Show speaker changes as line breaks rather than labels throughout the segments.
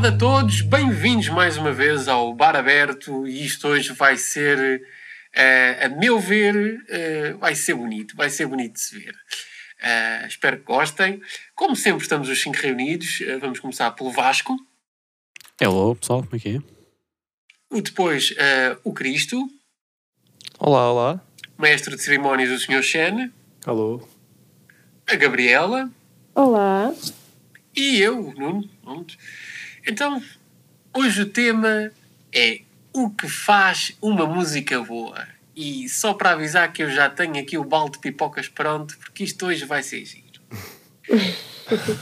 tarde a todos, bem-vindos mais uma vez ao Bar Aberto e isto hoje vai ser, uh, a meu ver, uh, vai ser bonito, vai ser bonito de se ver. Uh, espero que gostem. Como sempre estamos os cinco reunidos, vamos começar pelo Vasco.
Hello pessoal, como é que é?
O depois o Cristo.
Olá, olá.
Mestre de cerimónias o Sr. Shen.
Alô.
A Gabriela.
Olá.
E eu, Nuno. Então, hoje o tema é o que faz uma música boa. E só para avisar que eu já tenho aqui o balde de pipocas pronto, porque isto hoje vai ser giro.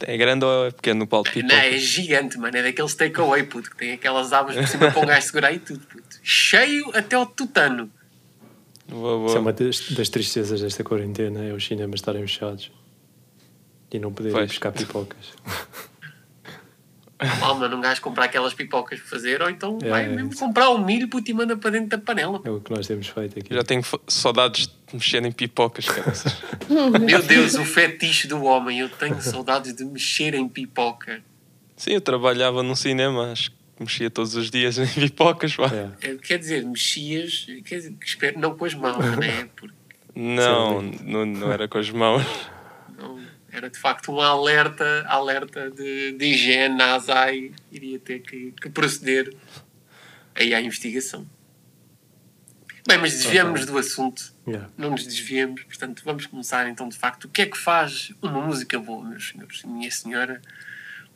é grande ou é pequeno o balde de pipocas?
Não, é gigante, mano. É daqueles takeaway, puto, que tem aquelas abas por cima para um gajo segurar e tudo, puto. Cheio até ao tutano.
Boa, boa. Isso é uma das, das tristezas desta quarentena, é os cinemas estarem fechados. E não poder pois. ir buscar pipocas.
Mal, mano, um gajo comprar aquelas pipocas para fazer, ou então é, vai mesmo comprar o milho puto, e manda para dentro da panela.
É o que nós temos feito aqui.
Já tenho saudades de mexer em pipocas, cara.
Meu Deus, o fetiche do homem. Eu tenho saudades de mexer em pipoca.
Sim, eu trabalhava num cinema, acho que mexia todos os dias em pipocas.
É. é. Quer dizer, mexias, quer dizer, espero, não com as mãos, não é? Porque...
Não, não, não era com as mãos.
Era de facto um alerta, alerta de, de higiene, a ASAI iria ter que, que proceder aí à investigação. Bem, mas desviamos do assunto. Yeah. Não nos desviamos, portanto, vamos começar então de facto. O que é que faz uma música boa, meus senhores e minha senhora?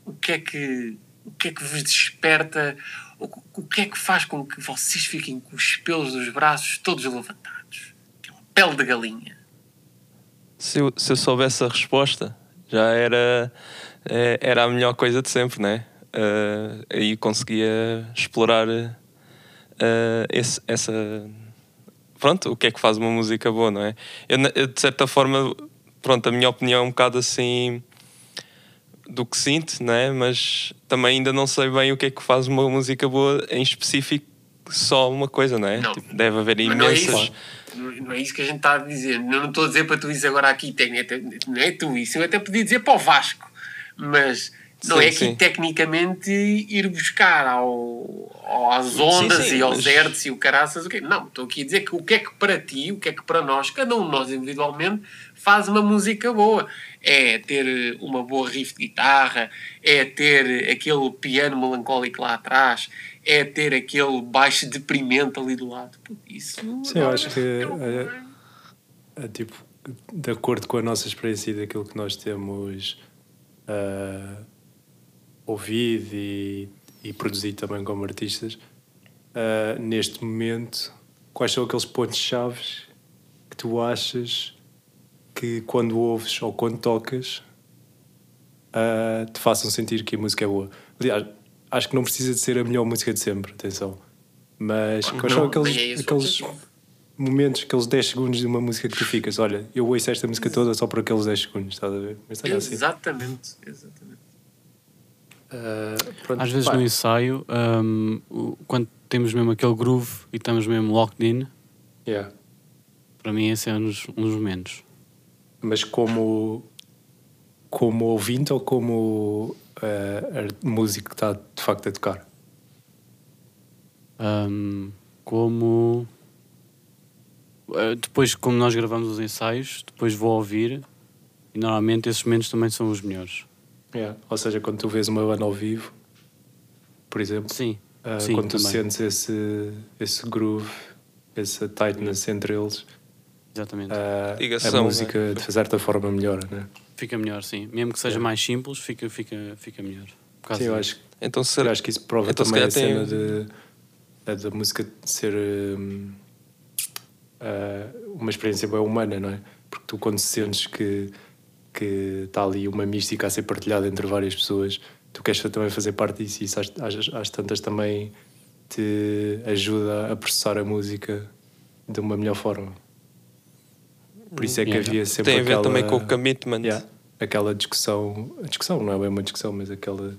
O que é que, o que, é que vos desperta? O, o que é que faz com que vocês fiquem com os pelos dos braços todos levantados? Aquela pele de galinha
se eu, se eu soubesse a resposta, já era, é, era a melhor coisa de sempre, né? Uh, aí conseguia explorar uh, esse, essa. Pronto, o que é que faz uma música boa, não é? Eu, eu, de certa forma, pronto, a minha opinião é um bocado assim do que sinto, né? Mas também ainda não sei bem o que é que faz uma música boa em específico, só uma coisa, não é? Não. Tipo, deve haver imensas
não é isso que a gente está a dizer. Eu não estou a dizer para tu isso agora aqui, não é tu isso. Eu até podia dizer para o Vasco, mas não sim, é aqui sim. tecnicamente ir buscar ao, às ondas sim, e aos mas... hertz e o caraças. O quê? Não, estou aqui a dizer que o que é que para ti, o que é que para nós, cada um de nós individualmente, faz uma música boa. É ter uma boa riff de guitarra, é ter aquele piano melancólico lá atrás, é ter aquele baixo deprimente ali do lado. Isso.
Sim, eu acho que é, é, tipo, de acordo com a nossa experiência e daquilo que nós temos uh, ouvido e, e produzido também como artistas, uh, neste momento, quais são aqueles pontos-chave que tu achas que quando ouves ou quando tocas uh, te façam sentir que a música é boa? Aliás, acho que não precisa de ser a melhor música de sempre, atenção. Mas quais são aqueles, é aqueles momentos, aqueles 10 segundos de uma música que tu ficas, olha, eu ouço esta música toda só por aqueles 10 segundos, estás a ver?
Mas assim. Exatamente, exatamente.
Uh, pronto, Às vezes pá. no ensaio, um, quando temos mesmo aquele groove e estamos mesmo locked in,
yeah.
para mim esse é um dos, um dos momentos.
Mas como, como ouvinte ou como uh, músico que está de facto a tocar?
Um, como uh, depois como nós gravamos os ensaios depois vou ouvir e normalmente esses momentos também são os melhores
yeah. ou seja quando tu vês uma banda ao vivo por exemplo
sim,
uh,
sim
quando tu também. sentes esse esse groove essa tightness entre eles
exatamente
uh, a música né? de certa forma melhora né?
Fica melhor, sim. Mesmo que seja é. mais simples, fica, fica, fica melhor.
Sim, eu acho, então, será... eu acho que isso prova então, também a cena de, da música ser um, uh, uma experiência bem humana, não é? Porque tu quando sentes que que está ali uma mística a ser partilhada entre várias pessoas, tu queres também fazer parte disso e isso às, às, às tantas também te ajuda a processar a música de uma melhor forma. Por isso é que yeah. havia sempre
Tem a ver
aquela,
também com o commitment.
Yeah, aquela discussão, a discussão não é bem uma discussão, mas aquela,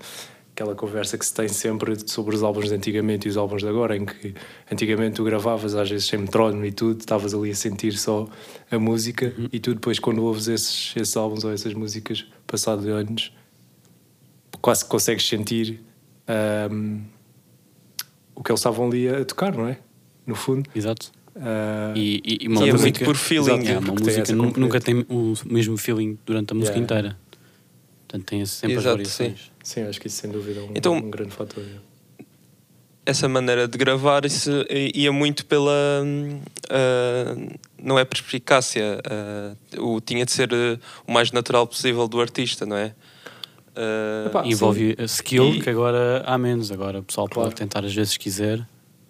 aquela conversa que se tem sempre sobre os álbuns de antigamente e os álbuns de agora, em que antigamente tu gravavas às vezes sem metrónomo e tudo, estavas ali a sentir só a música uhum. e tu depois quando ouves esses, esses álbuns ou essas músicas passado de anos quase consegues sentir um, o que eles estavam ali a tocar, não é? No fundo.
Exato.
Uh,
e, e, e uma
é
música,
muito por feeling.
Exato, é, uma música
tem
nunca, tem o mesmo feeling durante a música
Yeah.
inteira. Portanto, tem sempre
Exato,
as variações.
sim, acho que isso sem dúvida é um,
Então-
um grande fator.
essa maneira de gravar isso ia muito pela ah, não é perspicácia ah, o tinha de ser ah, o mais natural possível do artista não é Ah,
Epá,
E envolve a skill
E-
que agora há menos. Agora o pessoal
Claro.
pode tentar às vezes quiser.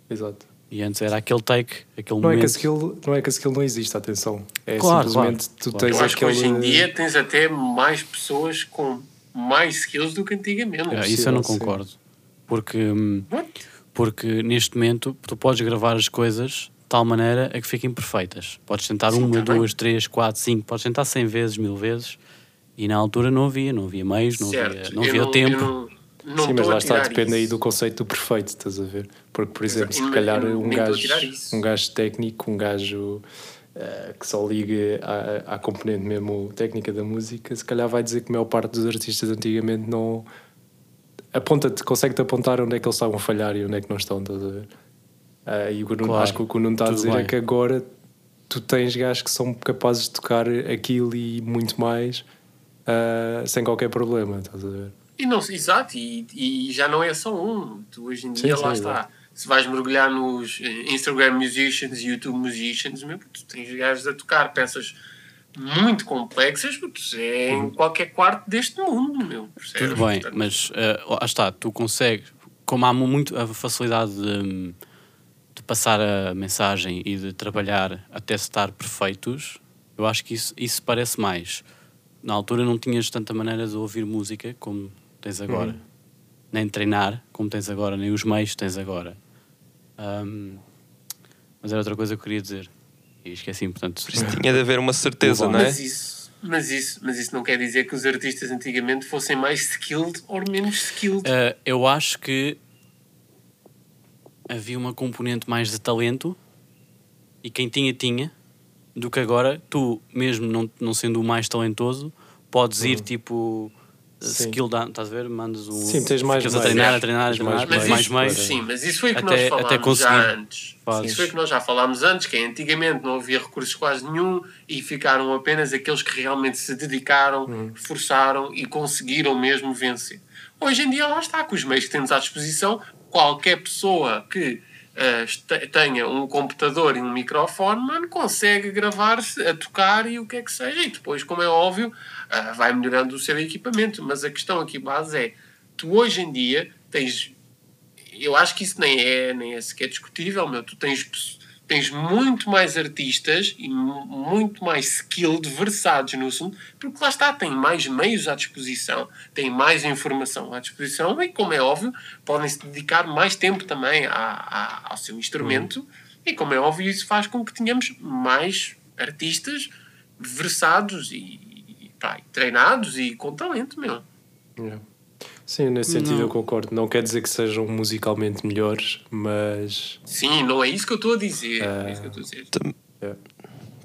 Exato.
E antes era aquele take, aquele
Não é,
momento.
que a skill, não é que a skill não existe, atenção. É
Claro,
simplesmente
claro,
tu
claro.
tens
Eu acho que
aquele.
hoje em dia tens até mais pessoas com mais skills do que antigamente.
Ah, isso eu não concordo. Porque, hum, porque neste momento tu podes gravar as coisas de tal maneira a que fiquem perfeitas. Podes tentar
Sim,
uma,
tá bem.
duas, três, quatro, cinco, podes tentar cem vezes, mil vezes. E na altura não havia, não havia meios, não havia,
certo.
não
Eu
havia o tempo.
eu não, não
Sim, mas lá está, depende aí
isso.
do conceito do perfeito, estás a ver? Porque, por exemplo,
Exato.
se calhar
Eu
um gajo, um gajo técnico, um gajo eh, que só liga à, à componente mesmo técnica da música, se calhar vai dizer que a maior parte dos artistas antigamente não aponta-te, consegue-te apontar onde é que eles estavam a falhar e onde é que não estão, estás a ver? Ah, e o Nuno-
Claro,
acho que o que o Nuno está a dizer é
bem.
que agora tu tens gajos que são capazes de tocar aquilo e muito mais ah, sem qualquer problema, estás a ver?
E não, exato, e, e já não é só um. Tu hoje em
Sim,
dia,
sim,
lá
exato.
está. Se vais mergulhar nos Instagram musicians e YouTube musicians, meu, tu tens gajos a tocar peças muito complexas, puto, é em qualquer quarto deste mundo, meu. percebes?
Tudo bem,
Portanto,
mas lá está, tu consegues, como há mu- muito a facilidade de, de passar a mensagem e de trabalhar até estar perfeitos, eu acho que isso, isso parece mais. Na altura não tinhas tanta maneira de ouvir música como tens agora,
Uhum.
nem treinar como tens agora, nem os meios que tens agora. Ahm, mas era outra coisa que eu queria dizer e esqueci, portanto.
tinha de haver uma certeza não é
Mas isso, mas, isso, mas isso não quer dizer que os artistas antigamente fossem mais skilled ou menos skilled.
Uh, eu acho que havia uma componente mais de talento e quem tinha, tinha, do que agora tu, mesmo não, não sendo o mais talentoso, podes ir tipo
Sim.
skill down, estás a ver? Mandas um.
Sim, tens mais
a
meios.
treinar, a treinar, a
Tens
treinar,
mais
mais, meios.
Sim, mas isso foi o que
Até-
nós
até
falámos já antes.
Fazes.
Isso foi o que nós já falámos antes, que antigamente não havia recursos quase nenhum e ficaram apenas aqueles que realmente se dedicaram,
Uhum.
forçaram e conseguiram mesmo vencer. Hoje em dia lá está, com os meios que temos à disposição, qualquer pessoa que este- tenha um computador e um microfone, mano, consegue gravar-se a tocar e o que é que seja. E depois, como é óbvio, ah, vai melhorando o seu equipamento. Mas a questão aqui base é, tu hoje em dia tens eu acho que isso nem é, nem é sequer discutível, meu. Tu tens, tens muito mais artistas e mu- muito mais skilled, versados no assunto, porque lá está, têm mais meios à disposição, têm mais informação à disposição e, como é óbvio, podem se dedicar mais tempo também ao seu instrumento e, como é óbvio, isso faz com que tenhamos mais artistas versados e, e, pá, treinados e com talento, meu.
Yeah. Sim, nesse sentido
Não.
eu concordo. Não quer dizer que sejam musicalmente melhores, mas
Sim, não é isso que eu estou a dizer. não é isso que eu estou a dizer.
yeah.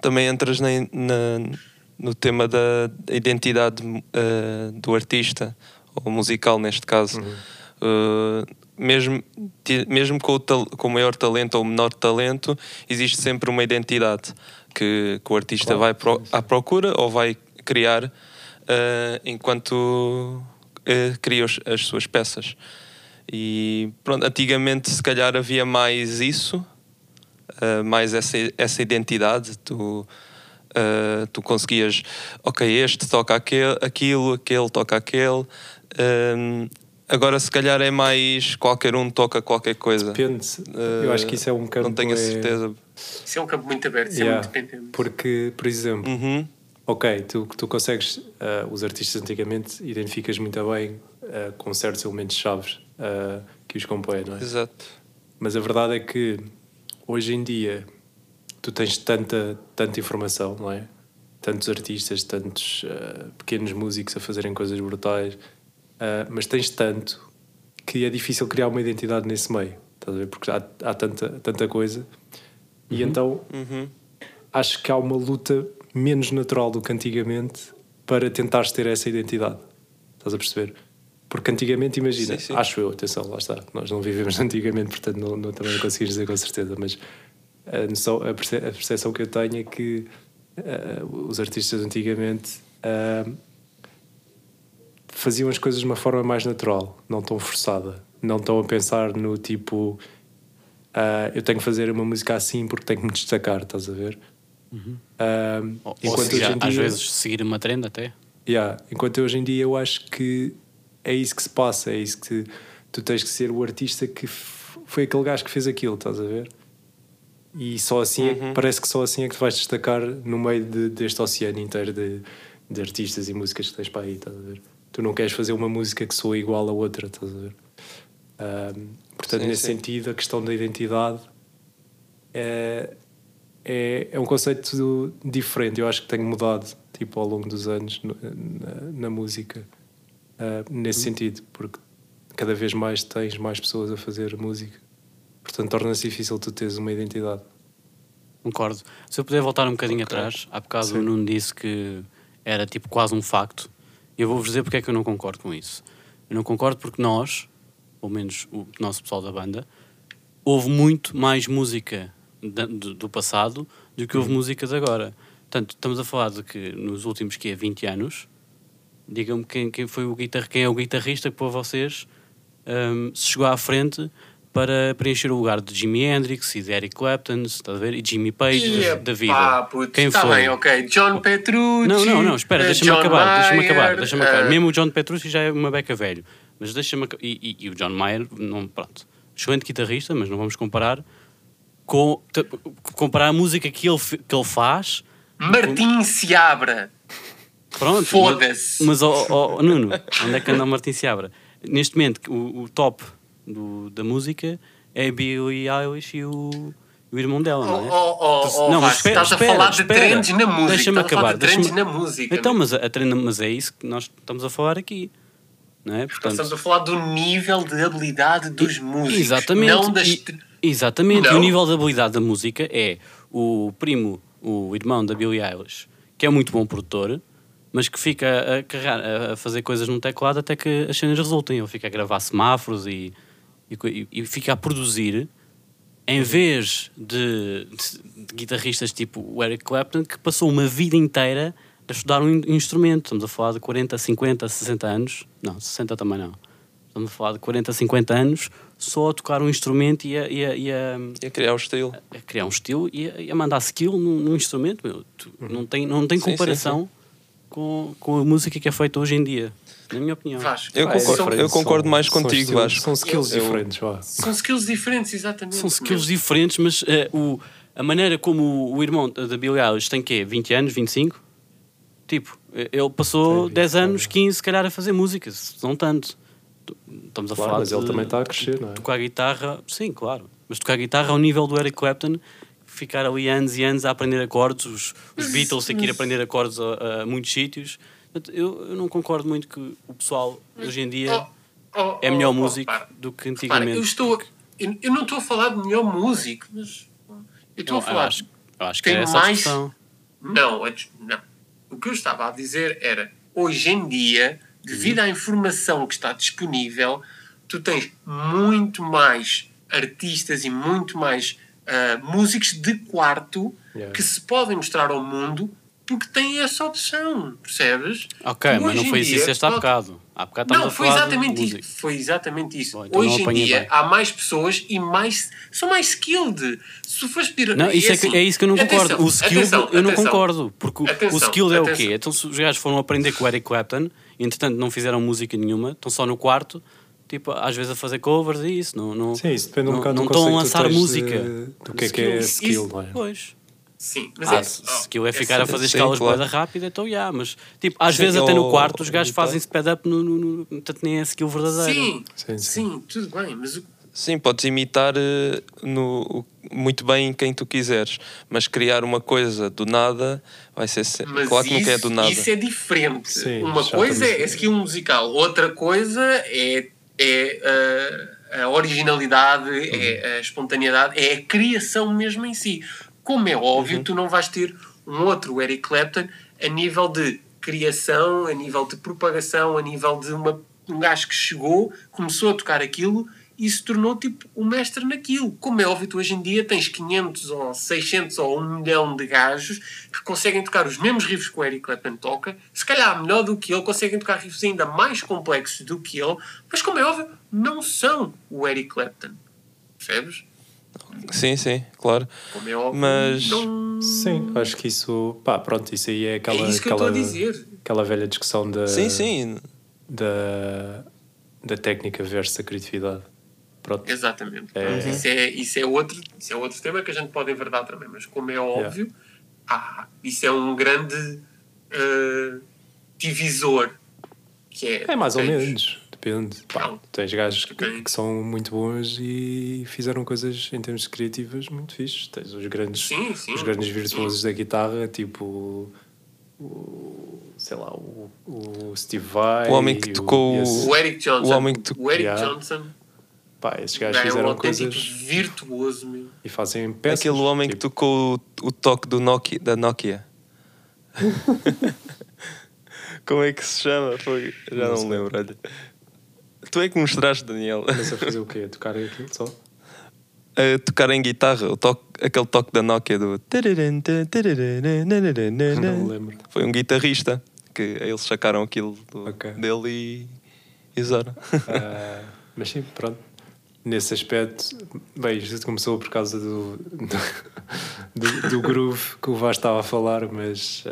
também entras na, na- no tema da identidade eh, do artista, ou musical neste caso. Eh, mesmo, ti- mesmo com, o tal- com o maior talento ou o menor talento, existe sempre uma identidade que, que o artista
Claro,
vai pro- à procura ou vai criar enquanto eh, cria os- as suas peças. E pronto, antigamente se calhar havia mais isso, uh, mais essa, essa identidade. Tu, uh, tu conseguias, ok, este toca aquele, aquilo, aquele toca aquele. Um, agora, se calhar, é mais qualquer um toca qualquer coisa.
depende.
Uh,
eu acho que isso é um campo.
Não tenho a
é-
certeza.
Isso é um campo muito aberto, isso é
Yeah.
muito dependente.
Porque, por exemplo,
Uhum.
Ok, tu, tu consegues, ah, os artistas antigamente identificas muito bem ah, com certos elementos chaves ah, que os compõem, não é?
Exato.
Mas a verdade é que hoje em dia tu tens tanta, tanta informação, não é? Tantos artistas, tantos pequenos músicos a fazerem coisas brutais, mas tens tanto que é difícil criar uma identidade nesse meio, estás a ver? Porque há, há tanta, tanta coisa. E então
Uhum.
acho que há uma luta menos natural do que antigamente para tentares ter essa identidade. Estás a perceber? Porque antigamente, imagina, sim, sim. acho eu, atenção, lá está, nós não vivemos antigamente, portanto não, não também não conseguimos dizer com certeza, mas a, noção, a, percepção que eu tenho é que uh, os artistas antigamente uh, faziam as coisas de uma forma mais natural, não tão forçada. Não estão a pensar no tipo uh, eu tenho que fazer uma música assim porque tenho que me destacar, estás a ver?
Uhum. Uh, ou, enquanto hoje em dia, às vezes seguir uma trend até.
Yeah, enquanto hoje em dia eu acho que é isso que se passa, é isso que tu tens que ser o artista que foi aquele gajo que fez aquilo, estás a ver? E só assim é uhum. parece que só assim é que te vais destacar no meio de, deste oceano inteiro de, de artistas e músicas que tens para aí, estás a ver? Tu não queres fazer uma música que soa igual a outra, estás a ver? Um, portanto, sim, nesse sim. sentido, a questão da identidade é, é, é um conceito diferente. Eu acho que tem mudado tipo, ao longo dos anos na, na música uh, nesse uhum. sentido, porque cada vez mais tens mais pessoas a fazer música. Portanto, torna-se difícil tu teres uma identidade.
Concordo. Se eu puder voltar um bocadinho okay. atrás, há bocado Sim. o Nuno disse que era tipo quase um facto. Eu vou-vos dizer porque é que eu não concordo com isso. Eu não concordo porque nós, pelo menos o nosso pessoal da banda, houve muito mais música do, do passado do que houve uhum. música de agora. Portanto, estamos a falar de que nos últimos que 20 anos, digam-me quem, quem, foi o guitar, quem é o guitarrista que para vocês um, se chegou à frente para preencher o lugar de Jimi Hendrix e de Eric Clapton, está a ver? E Jimmy Page yeah, da vida. Pá,
putz, Quem tá foi? bem, ok. John Petrucci.
Não, não, não, espera, deixa-me acabar, deixa-me acabar, deixa-me acabar. Uh... Mesmo o John Petrucci já é uma beca velho. Mas deixa-me e, e, e, o John Mayer, não, pronto. Excelente guitarrista, mas não vamos comparar com comparar a música que ele, que ele faz.
Martim com... Seabra.
Pronto. Foda-se. Mas, oh, oh, Nuno, onde é que anda o Martim Seabra? Neste momento, o, o top do, da música é Billie Eilish e o, o irmão dela, não é?
Oh, oh, oh, não, mas espera, estás espera, a falar de trends na música. Deixa-me acabar. Deixa na música.
Então, mas, a, a trend, mas é isso que nós estamos a falar aqui. Não é?
Portanto, estamos a falar do nível de habilidade dos músicos. Exatamente. Não das...
e, exatamente. Não. E o nível de habilidade da música é o primo, o irmão da Billie Eilish, que é muito bom produtor, mas que fica a, carregar, a fazer coisas no teclado até que as cenas resultem. Ele fica a gravar semáforos e e, e fica a produzir em vez de, de, de, guitarristas tipo o Eric Clapton que passou uma vida inteira a estudar um instrumento. Estamos a falar de 40, 50, 60 anos. Não, 60 também não. Estamos a falar de 40, 50 anos só a tocar um instrumento e a, e a, e a,
e a criar um estilo.
A, a criar um estilo e a, e a mandar skill num, num instrumento. Meu. Tu, uhum. Não tem, não tem comparação sim, sim, sim. Com, com a música que é feita hoje em dia na minha opinião.
Vasco, eu, concordo, eu concordo mais são, contigo,
são
Vasco.
São skills eu, diferentes, vá.
São skills diferentes, exatamente.
São skills diferentes, mas uh, o, a maneira como o, o irmão da Billie Eilish tem quê? 20 anos, 25? Tipo, ele passou Sim, 10 anos, 15 se calhar a fazer música, não tanto. Estamos a
claro,
falar
mas
de,
ele também está a crescer, não é?
Tocar guitarra, sim, claro. Mas tocar guitarra ao nível do Eric Clapton, ficar ali anos e anos a aprender acordes, os, os Beatles a ir aprender acordes a, a muitos sítios eu, eu não concordo muito que o pessoal hoje em dia oh, oh, é melhor oh, músico do que antigamente.
Repara, eu, estou, eu, eu, não estou a falar de melhor músico, mas eu estou a falar.
Eu acho, eu acho que é essa mais... Não,
não. O que eu estava a dizer era hoje em dia, devido à informação que está disponível, tu tens muito mais artistas e muito mais uh, músicos de quarto yeah. que se podem mostrar ao mundo porque têm essa opção, percebes?
Ok, mas não foi isso que disseste há bocado. Há bocado
não, foi exatamente isso. Foi exatamente isso. Bom, então Hoje em dia bem. há mais pessoas e mais são mais skilled. Se fores pedir.
Não, isso é, assim, é, isso que eu não concordo. Atenção, o skill atenção, eu não atenção, concordo. Porque o skill é o quê? Então se os gajos foram aprender com o Eric Clapton entretanto não fizeram música nenhuma, estão só no quarto. Tipo, às vezes a fazer covers e isso, não, não,
Sim, isso depende um
não,
bocado
não estão a lançar música.
Do que é que é skill,
não é? Pois.
Sim, mas ah, é,
aquilo é ficar a fazer sim, escalas claro. rápida, então já, yeah, mas tipo, às sim, vezes até no quarto os gajos fazem speed up no, no, no, portanto nem é skill verdadeiro.
Sim, sim, sim. tudo bem, mas o...
Sim, podes imitar uh, no, muito bem quem tu quiseres, mas criar uma coisa do nada vai ser mas claro que isso, nunca é do nada.
Isso é diferente. Sim, uma coisa é, é skill musical, outra coisa é, é uh, a originalidade, uhum. é a espontaneidade, é a criação mesmo em si. Como é óbvio, uhum. tu não vais ter um outro Eric Clapton a nível de criação, a nível de propagação, a nível de uma um gajo que chegou, começou a tocar aquilo e se tornou tipo o mestre naquilo. Como é óbvio, tu hoje em dia tens 500 ou 600 ou 1 milhão de gajos que conseguem tocar os mesmos riffs que o Eric Clapton toca, se calhar melhor do que ele, conseguem tocar riffs ainda mais complexos do que ele, mas como é óbvio, não são o Eric Clapton. Percebes?
Sim, sim, claro.
Como é óbvio,
Mas
não...
Sim, acho que isso. Pá, pronto, isso aí é aquela.
É isso que
aquela,
eu estou a dizer.
Aquela velha discussão da.
sim, sim.
Da, da técnica versus a criatividade. Pronto.
Exatamente.
É.
Isso, é, isso, é outro, isso é outro tema que a gente pode enverdar também, mas como é óbvio, ah, isso é um grande eh, divisor. Que é,
É mais ou
tens-
menos, depende. Pá,
Não.
tens gajos que, que são muito bons e fizeram coisas em termos criativas muito fixes. Tens os grandes,
Sim, sim.
os grandes virtuosos da guitarra, tipo o, sei lá, o, o Steve Vai.
O homem que tocou
esse-
O Eric Johnson.
O homem que tu-
o Eric
Yeah.
Johnson
pá, esses gajos
é um
fizeram
autêntico
coisas
virtuoso, meu.
e fazem peças.
Aquele homem que
tipo,
tocou o, o toque do Nokia, da Nokia. Como é que se chama? Foi? Já
Não
não, me lembro. Olha. Tu é que mostraste, Daniel.
Mas a fazer o quê? A tocar aquilo só?
A tocar em guitarra, o toque, aquele toque da Nokia do.
Não me lembro.
Foi um guitarrista que eles sacaram aquilo do-
Ok.
dele e, e usaram.
Ah, mas sim, pronto. Nesse aspecto, bem, isto começou por causa do, do, do groove que o Vaz estava a falar, mas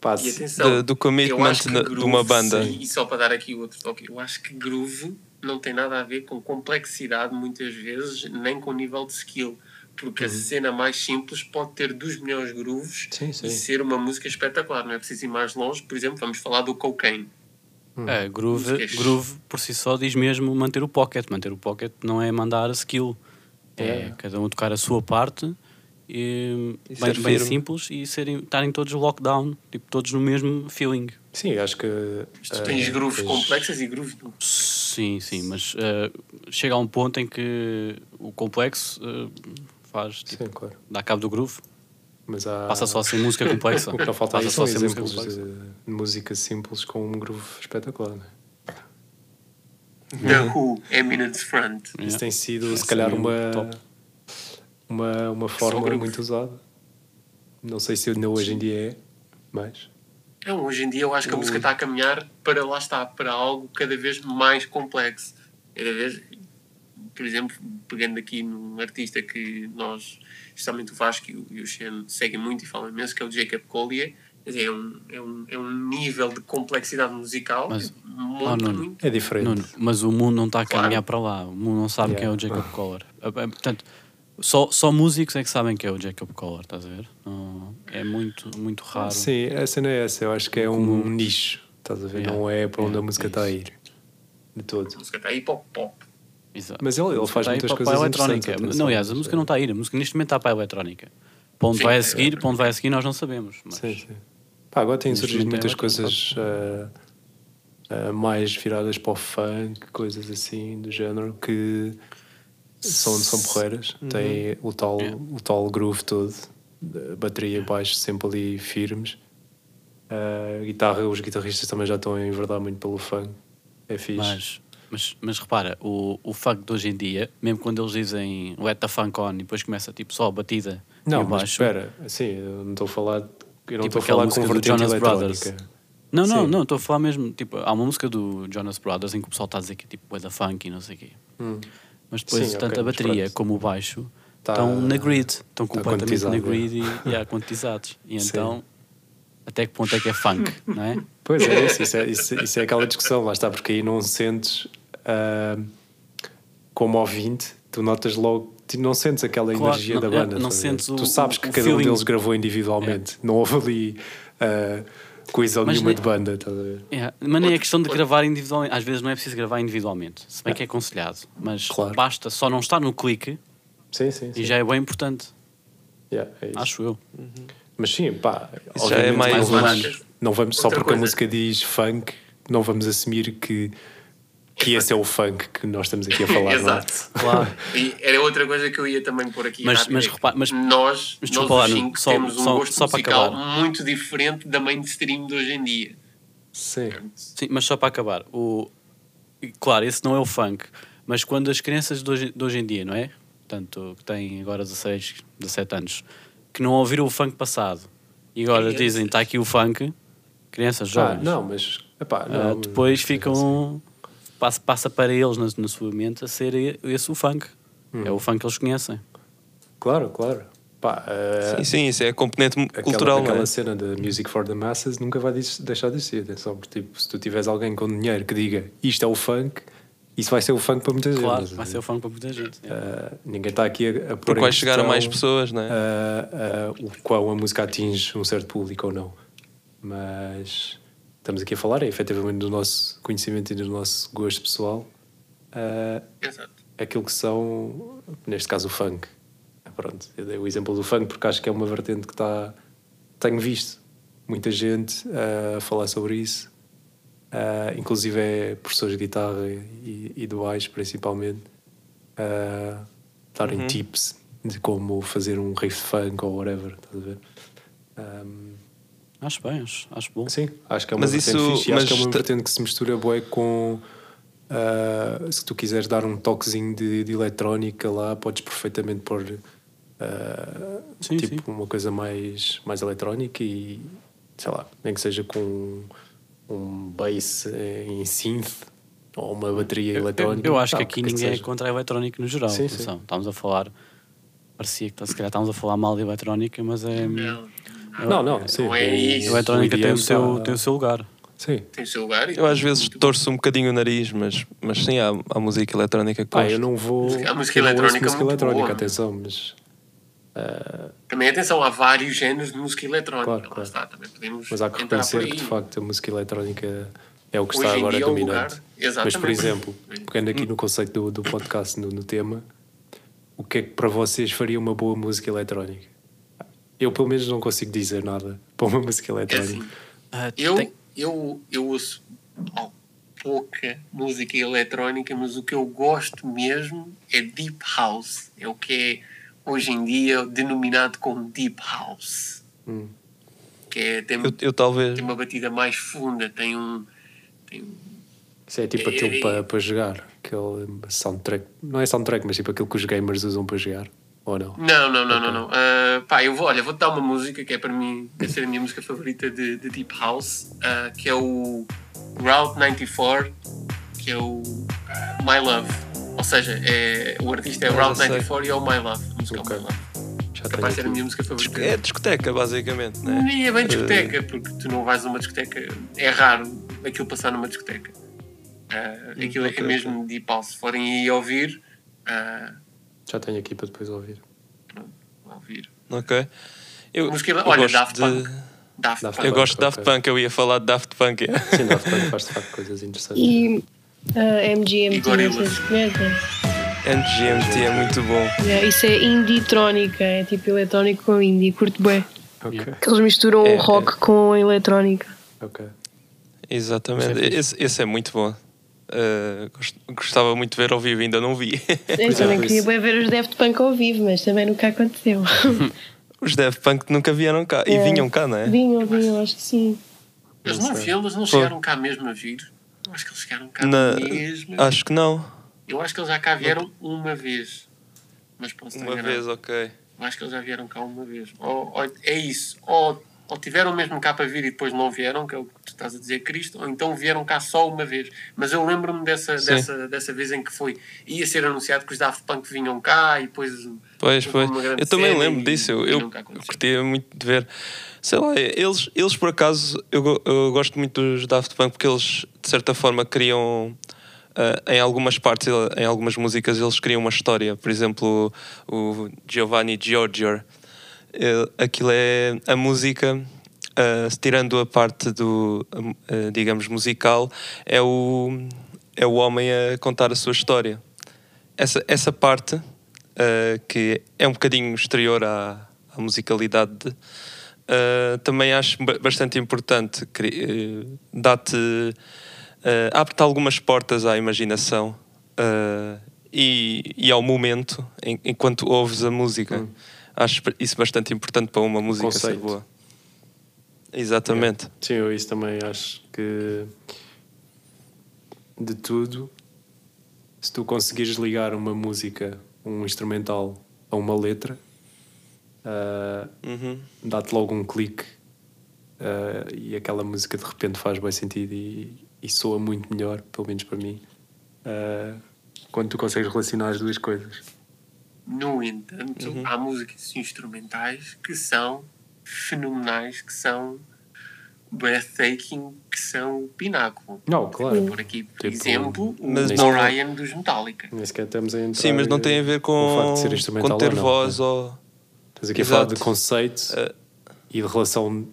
pá,
E atenção,
De- do
eu
commitment na- de uma banda.
sim, e só para dar aqui outro toque, eu acho que groove não tem nada a ver com complexidade, muitas vezes, nem com nível de skill. Porque a cena mais simples pode ter dos melhores grooves
Sim, sim.
e ser uma música espetacular. Não é preciso ir mais longe. Por exemplo, vamos falar do Cocaine.
É, groove,
Músicas.
groove por si só diz mesmo manter o pocket. Manter o pocket não é mandar a skill. É,
É.
cada um tocar a sua parte e,
E
bem, bem simples e serem, estarem todos lockdown, tipo, todos no mesmo feeling.
sim, acho que.
Tu
ah,
tens grooves
tens-
complexas e grooves não.
Sim, sim, mas eh, chega a um ponto em que o complexo eh, faz, tipo,
Sim, claro.
dá cabo do groove,
Mas há,
passa só a ser música complexa.
O que não falta aí
Passa
são
só a ser música
exemplos
complexa.
de, de música simples com um groove espetacular. Né?
The Who, Eminence Front.
Yeah.
Isso tem sido, se
Esse
calhar,
é mesmo
uma,
top.
uma, uma forma
groove.
muito usada. Não sei se ainda hoje em dia é, mas.
Não, hoje em dia eu acho que a música está a caminhar para lá está, para algo cada vez mais complexo. Cada vez, por exemplo, pegando aqui num artista que nós, especialmente o Vasco e o, e o Xen, seguem muito e falam imenso, que é o Jacob Collier. É um, é um, é um nível de complexidade musical
Mas-
muito,
Oh, Nuno.
muito.
É diferente.
Nuno, mas o mundo não está a
Claro.
caminhar para lá. O mundo não sabe
Yeah.
quem é o Jacob Collar. Eh, eh, Portanto, só, só músicos é que sabem quem é o Jacob Collar, estás a ver? Não- é muito, muito raro.
Sim, a cena é essa. Eu acho que é um nicho. Estás a ver?
Yeah.
Não é para onde
Yeah,
a música
é
está a ir. De todo.
A música está aí pop pop.
Exato.
Mas ele- ele faz
aí
muitas coisas
eletrónica. Não, aliás, a música
é.
não está a ir. A música neste momento está para a eletrónica. Para onde
Sim,
vai a
é
seguir, para onde vai a seguir, nós não sabemos. Mas
Sim, sim. Pá, agora têm surgido
é
muitas coisas ah, ah, mais viradas para o funk, coisas assim do género, que são, são porreiras. Tem o tal,
Yeah.
o tal groove todo, bateria e baixo sempre ali firmes. A guitarra, os guitarristas também já estão a enverdar muito pelo funk. É fixe.
Mas, mas, mas repara, o, o funk de hoje em dia, mesmo quando eles dizem let the funk on e depois começa tipo só a batida
não,
e o baixo.
espera, assim, eu não estou a falar, eu não
Tipo
estou a
aquela
falar com
do
vertente
Jonas. Brothers. Não, não,
Sim.
não, estou a falar mesmo. Tipo, há uma música do Jonas Brothers em que o pessoal está a dizer que é tipo the funk e não sei o quê.
Hum.
Mas depois,
Sim,
tanto
ok,
a bateria como o baixo
Tá-
estão na grid, estão
tá
completamente na grid e, e há quantizados. E
Sim.
então, até que ponto é que é funk, não é?
Pois é, isso, isso é, isso, isso é aquela discussão, lá está, porque aí não sentes ah, como ouvinte, tu notas logo, tu não sentes aquela
Claro,
energia
não-
da
é,
banda.
não
a
sentes o-
tu sabes que
o
cada um
feeling.
deles gravou individualmente, não houve ali ah, coesão
Mas
nenhuma
nem-
de banda, estás a ver?
É, mas nem é questão de gravar individualmente. Às vezes não é preciso gravar individualmente, se bem que é aconselhado. Mas
Claro.
basta só não estar no clique
Sim, sim, sim.
e já é bem importante,
Yeah, é isso.
acho eu.
Mas sim, pá,
já é mais
não,
humano.
vamos, não vamos só porque a
coisa.
música diz funk, não vamos assumir que, que esse é o funk que nós estamos aqui a falar. não é?
Exato.
Claro.
E era outra coisa que eu ia também pôr aqui.
Mas- mas
é
repara- mas-
nós,
mas
nós
Nuno,
cinco,
só-
temos um
só-
gosto
só para
musical
acabar.
muito diferente da mainstream de hoje em dia.
Sim.
Sim, mas só para acabar. O... Claro, esse não é o funk. Mas quando as crianças de hoje, de hoje em dia, não é? Portanto, que têm agora 16, 17 anos, que não ouviram o funk passado e agora
Crianças.
dizem está aqui o funk, crianças
Ah,
jovens,
não, mas. Epá,
ah,
não,
depois
mas-
ficam. Passa, passa para eles na, na sua mente a ser esse o funk. É o funk que eles conhecem.
Claro, claro. Pá, eh,
Sim, sim, isso é a componente
aquela,
cultural, não
aquela
é?
cena da Music for the Masses nunca vai deixar de ser. Atenção, porque tipo, se tu tiveres alguém com dinheiro que diga isto é o funk, isso vai ser o funk para muita gente.
Claro,
estás a
vai ser o funk para muita gente. é.
Eh, ninguém está aqui a, a pôr
Porque vai chegar a mais pessoas, não é?
eh, eh, o qual a música atinge um certo público ou não. Mas estamos aqui a falar, é, efetivamente, do nosso conhecimento e do nosso gosto pessoal. eh,
Exato.
aquilo que são, neste caso, o funk. Ah, Pronto, eu dei o exemplo do funk porque acho que é uma vertente que está. Tenho visto muita gente ah, a falar sobre isso, ah, inclusive é professores de guitarra e, e de baixo, principalmente, a darem
Uhum.
tips de como fazer um riff funk ou whatever, estás a ver? Ahm,
Acho bem, acho, acho bom.
Sim, acho que é uma
Mas
vertente
isso-
fixe e acho que é
mas
uma vertente que se mistura bué com ah, se tu quiseres dar um toquezinho de, de eletrónica lá, podes perfeitamente pôr ah,
Sim,
tipo
sim.
uma coisa mais, mais eletrónica e sei lá, nem que seja com um bass em synth ou uma bateria eletrónica.
Eu acho
Pá,
que
o
aqui
quer
ninguém é
seja.
contra a eletrónica no geral.
Sim.
Estamos a falar. Parecia que se calhar estamos a falar mal de eletrónica, mas é.
Não,
Não, não, sim.
Não é
o-
isso.
A eletrónica
o
tem o, seu, tem o seu lugar.
Sim.
tem o seu lugar.
Eu às vezes torço um bocadinho o nariz, mas, mas sim, há, há música eletrónica que gosto.
eu não vou.
A música eletrónica é
música
muito
eletrónica,
boa.
atenção, mas. ah,
Também, atenção, há vários géneros de música eletrónica.
Claro, claro.
está, também podemos
Mas há que reconhecer que de facto a música eletrónica é o que
Hoje
está agora
é o
dominante.
lugar. Exatamente.
Mas, por exemplo, pegando aqui no conceito do, do podcast, no, no tema, o que é que para vocês faria uma boa música eletrónica? Eu, pelo menos, não consigo dizer nada para uma música
É
eletrónica.
assim,
Ah,
eu,
tem-
eu, eu ouço pouca música eletrónica, mas o que eu gosto mesmo é Deep House. É o que é hoje em dia denominado como Deep House.
Hum.
Que é, tem,
Eu, eu talvez.
tem uma batida mais funda, tem um. Tem um
Isso é tipo
É-
aquilo
é-
para, para jogar, aquele soundtrack. Não é soundtrack, mas tipo aquilo que os gamers usam para jogar. Ou não?
Não, não, não, não, não. Ah, pá, eu vou, olha, vou-te dar uma música que é para mim, deve ser a minha música favorita de, de Deep House, ah, que é o Route 94, que é o ah, My Love. Ou seja, é, o artista é
Ah,
Route
já sei.
94 e é o My Love. A música é o My Love.
Já
Capaz de ser a minha música favorita.
É discoteca, basicamente, né?
Nem é bem discoteca, porque tu não vais a uma discoteca. É raro aquilo passar numa discoteca. Ah, aquilo
ok,
é mesmo Deep House. Se forem aí ouvir, ah,
Já tenho aqui para depois ouvir.
ouvir.
Ok. Eu,
Música-
eu
olha,
gosto
Daft
de.
Punk. Daft
Daft
Punk.
Eu gosto de Daft
Ok.
Punk, eu ia falar de Daft Punk. é.
Sim, Daft Punk faz de facto coisas interessantes.
E a MGMT,
E
não
Gorillaz.
sei se conhecem.
NGMT é muito bom.
Yeah, isso é indie-trónica, é tipo eletrónico com indie, curto bem.
Ok,
Que eles misturam
É,
o rock com a eletrónica.
ok.
Exatamente.
Isso é
esse, esse é muito bom. Uh, gost- gostava muito de ver ao vivo, ainda não vi.
Eu também queria bem ver os Daft Punk ao vivo, mas também nunca aconteceu.
Os Daft Punk nunca vieram cá. E
É.
vinham cá, não é?
vinham, vinham, acho que sim.
Eles
Não
viram, eles não chegaram cá mesmo a vir. Acho que eles chegaram cá
Na-
mesmo.
Acho que não.
Eu acho que eles já cá vieram uma vez. Mas posso
Uma vez, ok.
Eu acho que eles já vieram cá uma vez. Ou, ou- é isso. Ou, ou tiveram mesmo cá para vir e depois não vieram, que é o que tu estás a dizer, Cristo, ou então vieram cá só uma vez. Mas eu lembro-me dessa,
Sim.
dessa, dessa vez em que foi. Ia ser anunciado que os Daft Punk vinham cá e depois.
Pois, pois.
uma grande
Eu também lembro
e-
disso. Eu, eu, curtia muito de ver. Sei lá, eles, eles por acaso, eu, eu gosto muito dos Daft Punk porque eles, de certa forma, criam. ah, em algumas partes, em algumas músicas, eles criam uma história. Por exemplo, o Giovanni Giorgio. Eh, Aquilo é a música, ah, tirando a parte do, ah, digamos, musical, é o, é o homem a contar a sua história. Essa, essa parte uh, que é um bocadinho exterior à, à musicalidade uh, também acho ba- bastante importante uh, dá-te uh, abre-te algumas portas à imaginação uh, e, e ao momento em- enquanto ouves a música acho isso bastante importante para uma música ser
Conceito.
boa Exatamente.
Sim, eu isso também acho que de tudo, se tu conseguires ligar uma música, um instrumental a uma letra, uh,
Uhum.
dá-te logo um clique uh, e aquela música de repente faz bem sentido e, e soa muito melhor, pelo menos para mim, uh, quando tu consegues relacionar as duas coisas.
No entanto,
Uhum.
há músicas instrumentais que são fenomenais, que são breathtaking, que são o pináculo.
Não, claro.
Por aqui, por
Tipo,
exemplo, o
mas não-
Ryan dos Metallica.
Nem sequer estamos a entrar
Sim, mas não tem a ver
com o facto
com,
de ser instrumental
com ter
ou não,
voz
né?
ou.
Estás aqui a falar de
Exato.
conceito
Uh,
e de relação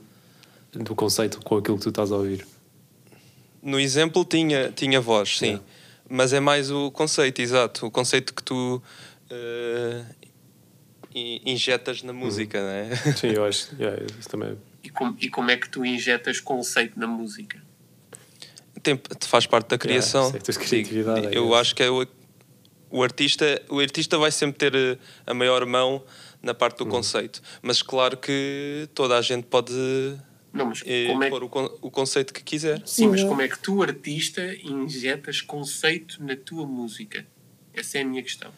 do conceito com aquilo que tu estás a ouvir.
No exemplo tinha, tinha voz, sim.
Yeah.
Mas é mais o conceito, exato. O conceito que tu injetas na música,
Uhum.
né?
Sim, eu acho. yeah, isso também.
E, com- e como é que tu injetas conceito na música?
Tem, faz parte da criação.
é tens criatividade,
eu acho que é o, o artista, o artista vai sempre ter eh, a maior mão na parte
Uhum.
do conceito. Mas claro que toda a gente pode
Não, mas
eh,
como é
pôr o, o conceito que quiser.
Sim, mas
Uhum.
como é que tu, artista, injetas conceito na tua música? Essa é a minha questão.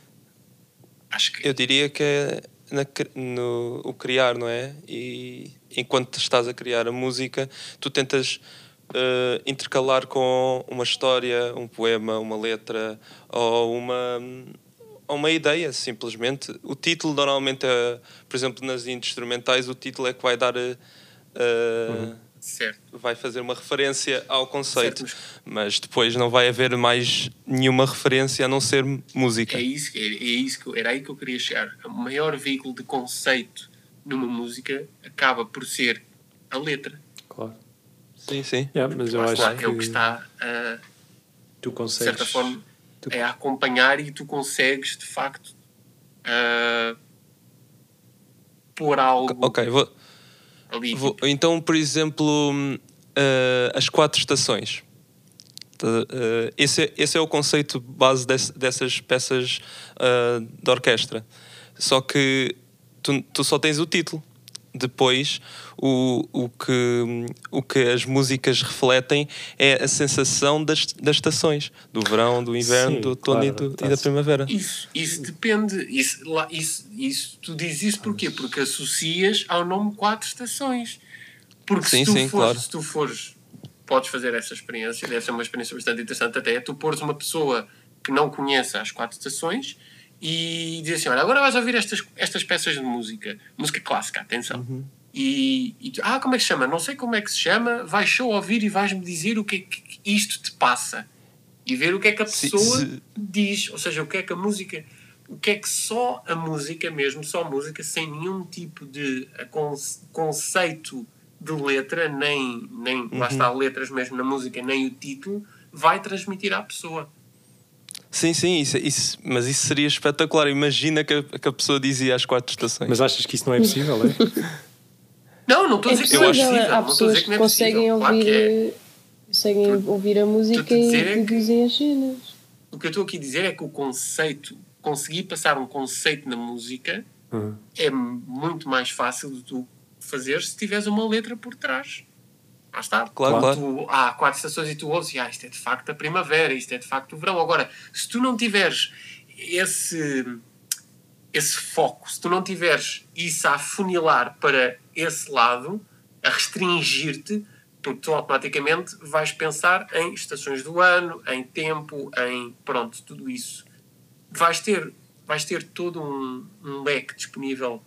Acho que
Eu diria que é na no, o criar, não é? E enquanto estás a criar a música, tu tentas eh, intercalar com uma história, um poema, uma letra ou uma, uma ideia, simplesmente. O título, normalmente, é, por exemplo, nas instrumentais, o título é que vai dar. eh, eh,
certo.
Vai fazer uma referência ao conceito,
Certo,
mas depois não vai haver mais nenhuma referência a não ser música.
É isso, é, é isso era aí que eu queria chegar. O maior veículo de conceito numa música acaba por ser a letra.
Claro.
Sim, sim.
Yeah, mas eu acho que,
é o que está a,
tu
de
consegues.
certa forma,
tu-
é a acompanhar e tu consegues, de facto, a pôr algo
Ok, vou,
ali.
Vou- então, por exemplo, eh, as quatro estações. Eh, esse, é, esse é o conceito base desse- dessas peças ah, de orquestra. Só que tu, tu só tens o título. Depois, o, o, que, o que as músicas refletem é a sensação das, das estações: do verão, do inverno,
Sim,
do outono e,
claro,
do-
tá
e da primavera.
Isso, isso depende. Isso, lá, isso, isso, tu dizes isso porquê? Porque associas ao nome quatro estações. Porque
Sim,
se, tu
sim,
fores,
claro.
se tu fores, podes fazer essa experiência, deve ser uma experiência bastante interessante até, tu pôres uma pessoa que não conheça as quatro estações e dizer assim, olha, agora vais ouvir estas, estas peças de música, música clássica, atenção.
Uhum.
E, e tu, ah, como é que se chama? Não sei como é que se chama, vais só ouvir e vais-me dizer o que é que isto te passa. E ver o que é que a pessoa
se-
diz, ou seja, o que é que a música, o que é que só a música mesmo, só a música, sem nenhum tipo de conce- conceito de letra, nem, nem lá está letras mesmo na música, nem o título, vai transmitir à pessoa.
Sim, sim, isso, isso- mas isso seria espetacular. Imagina que a, que a pessoa dizia as quatro estações.
Mas achas que isso não é possível, é?
Não, não estou a
É
dizer que não é
possível, há
não
pessoas que
que não é
conseguem.
Claro
ouvir,
que é.
conseguem ouvir a música
é
e
que-
dizem as cenas.
O que eu estou aqui a dizer é que o conceito, conseguir passar um conceito na música
Uhum.
é muito mais fácil de tu fazer se tiveres uma letra por trás. Lá está.
Claro,
Claro.
Tu, há quatro estações e tu ouves e ah, isto é de facto a primavera, isto é de facto o verão. Agora, se tu não tiveres esse, esse foco, se tu não tiveres isso a afunilar para esse lado, a restringir-te, porque tu automaticamente vais pensar em estações do ano, em tempo, em pronto, tudo isso. Vais ter, vais ter todo um, um leque disponível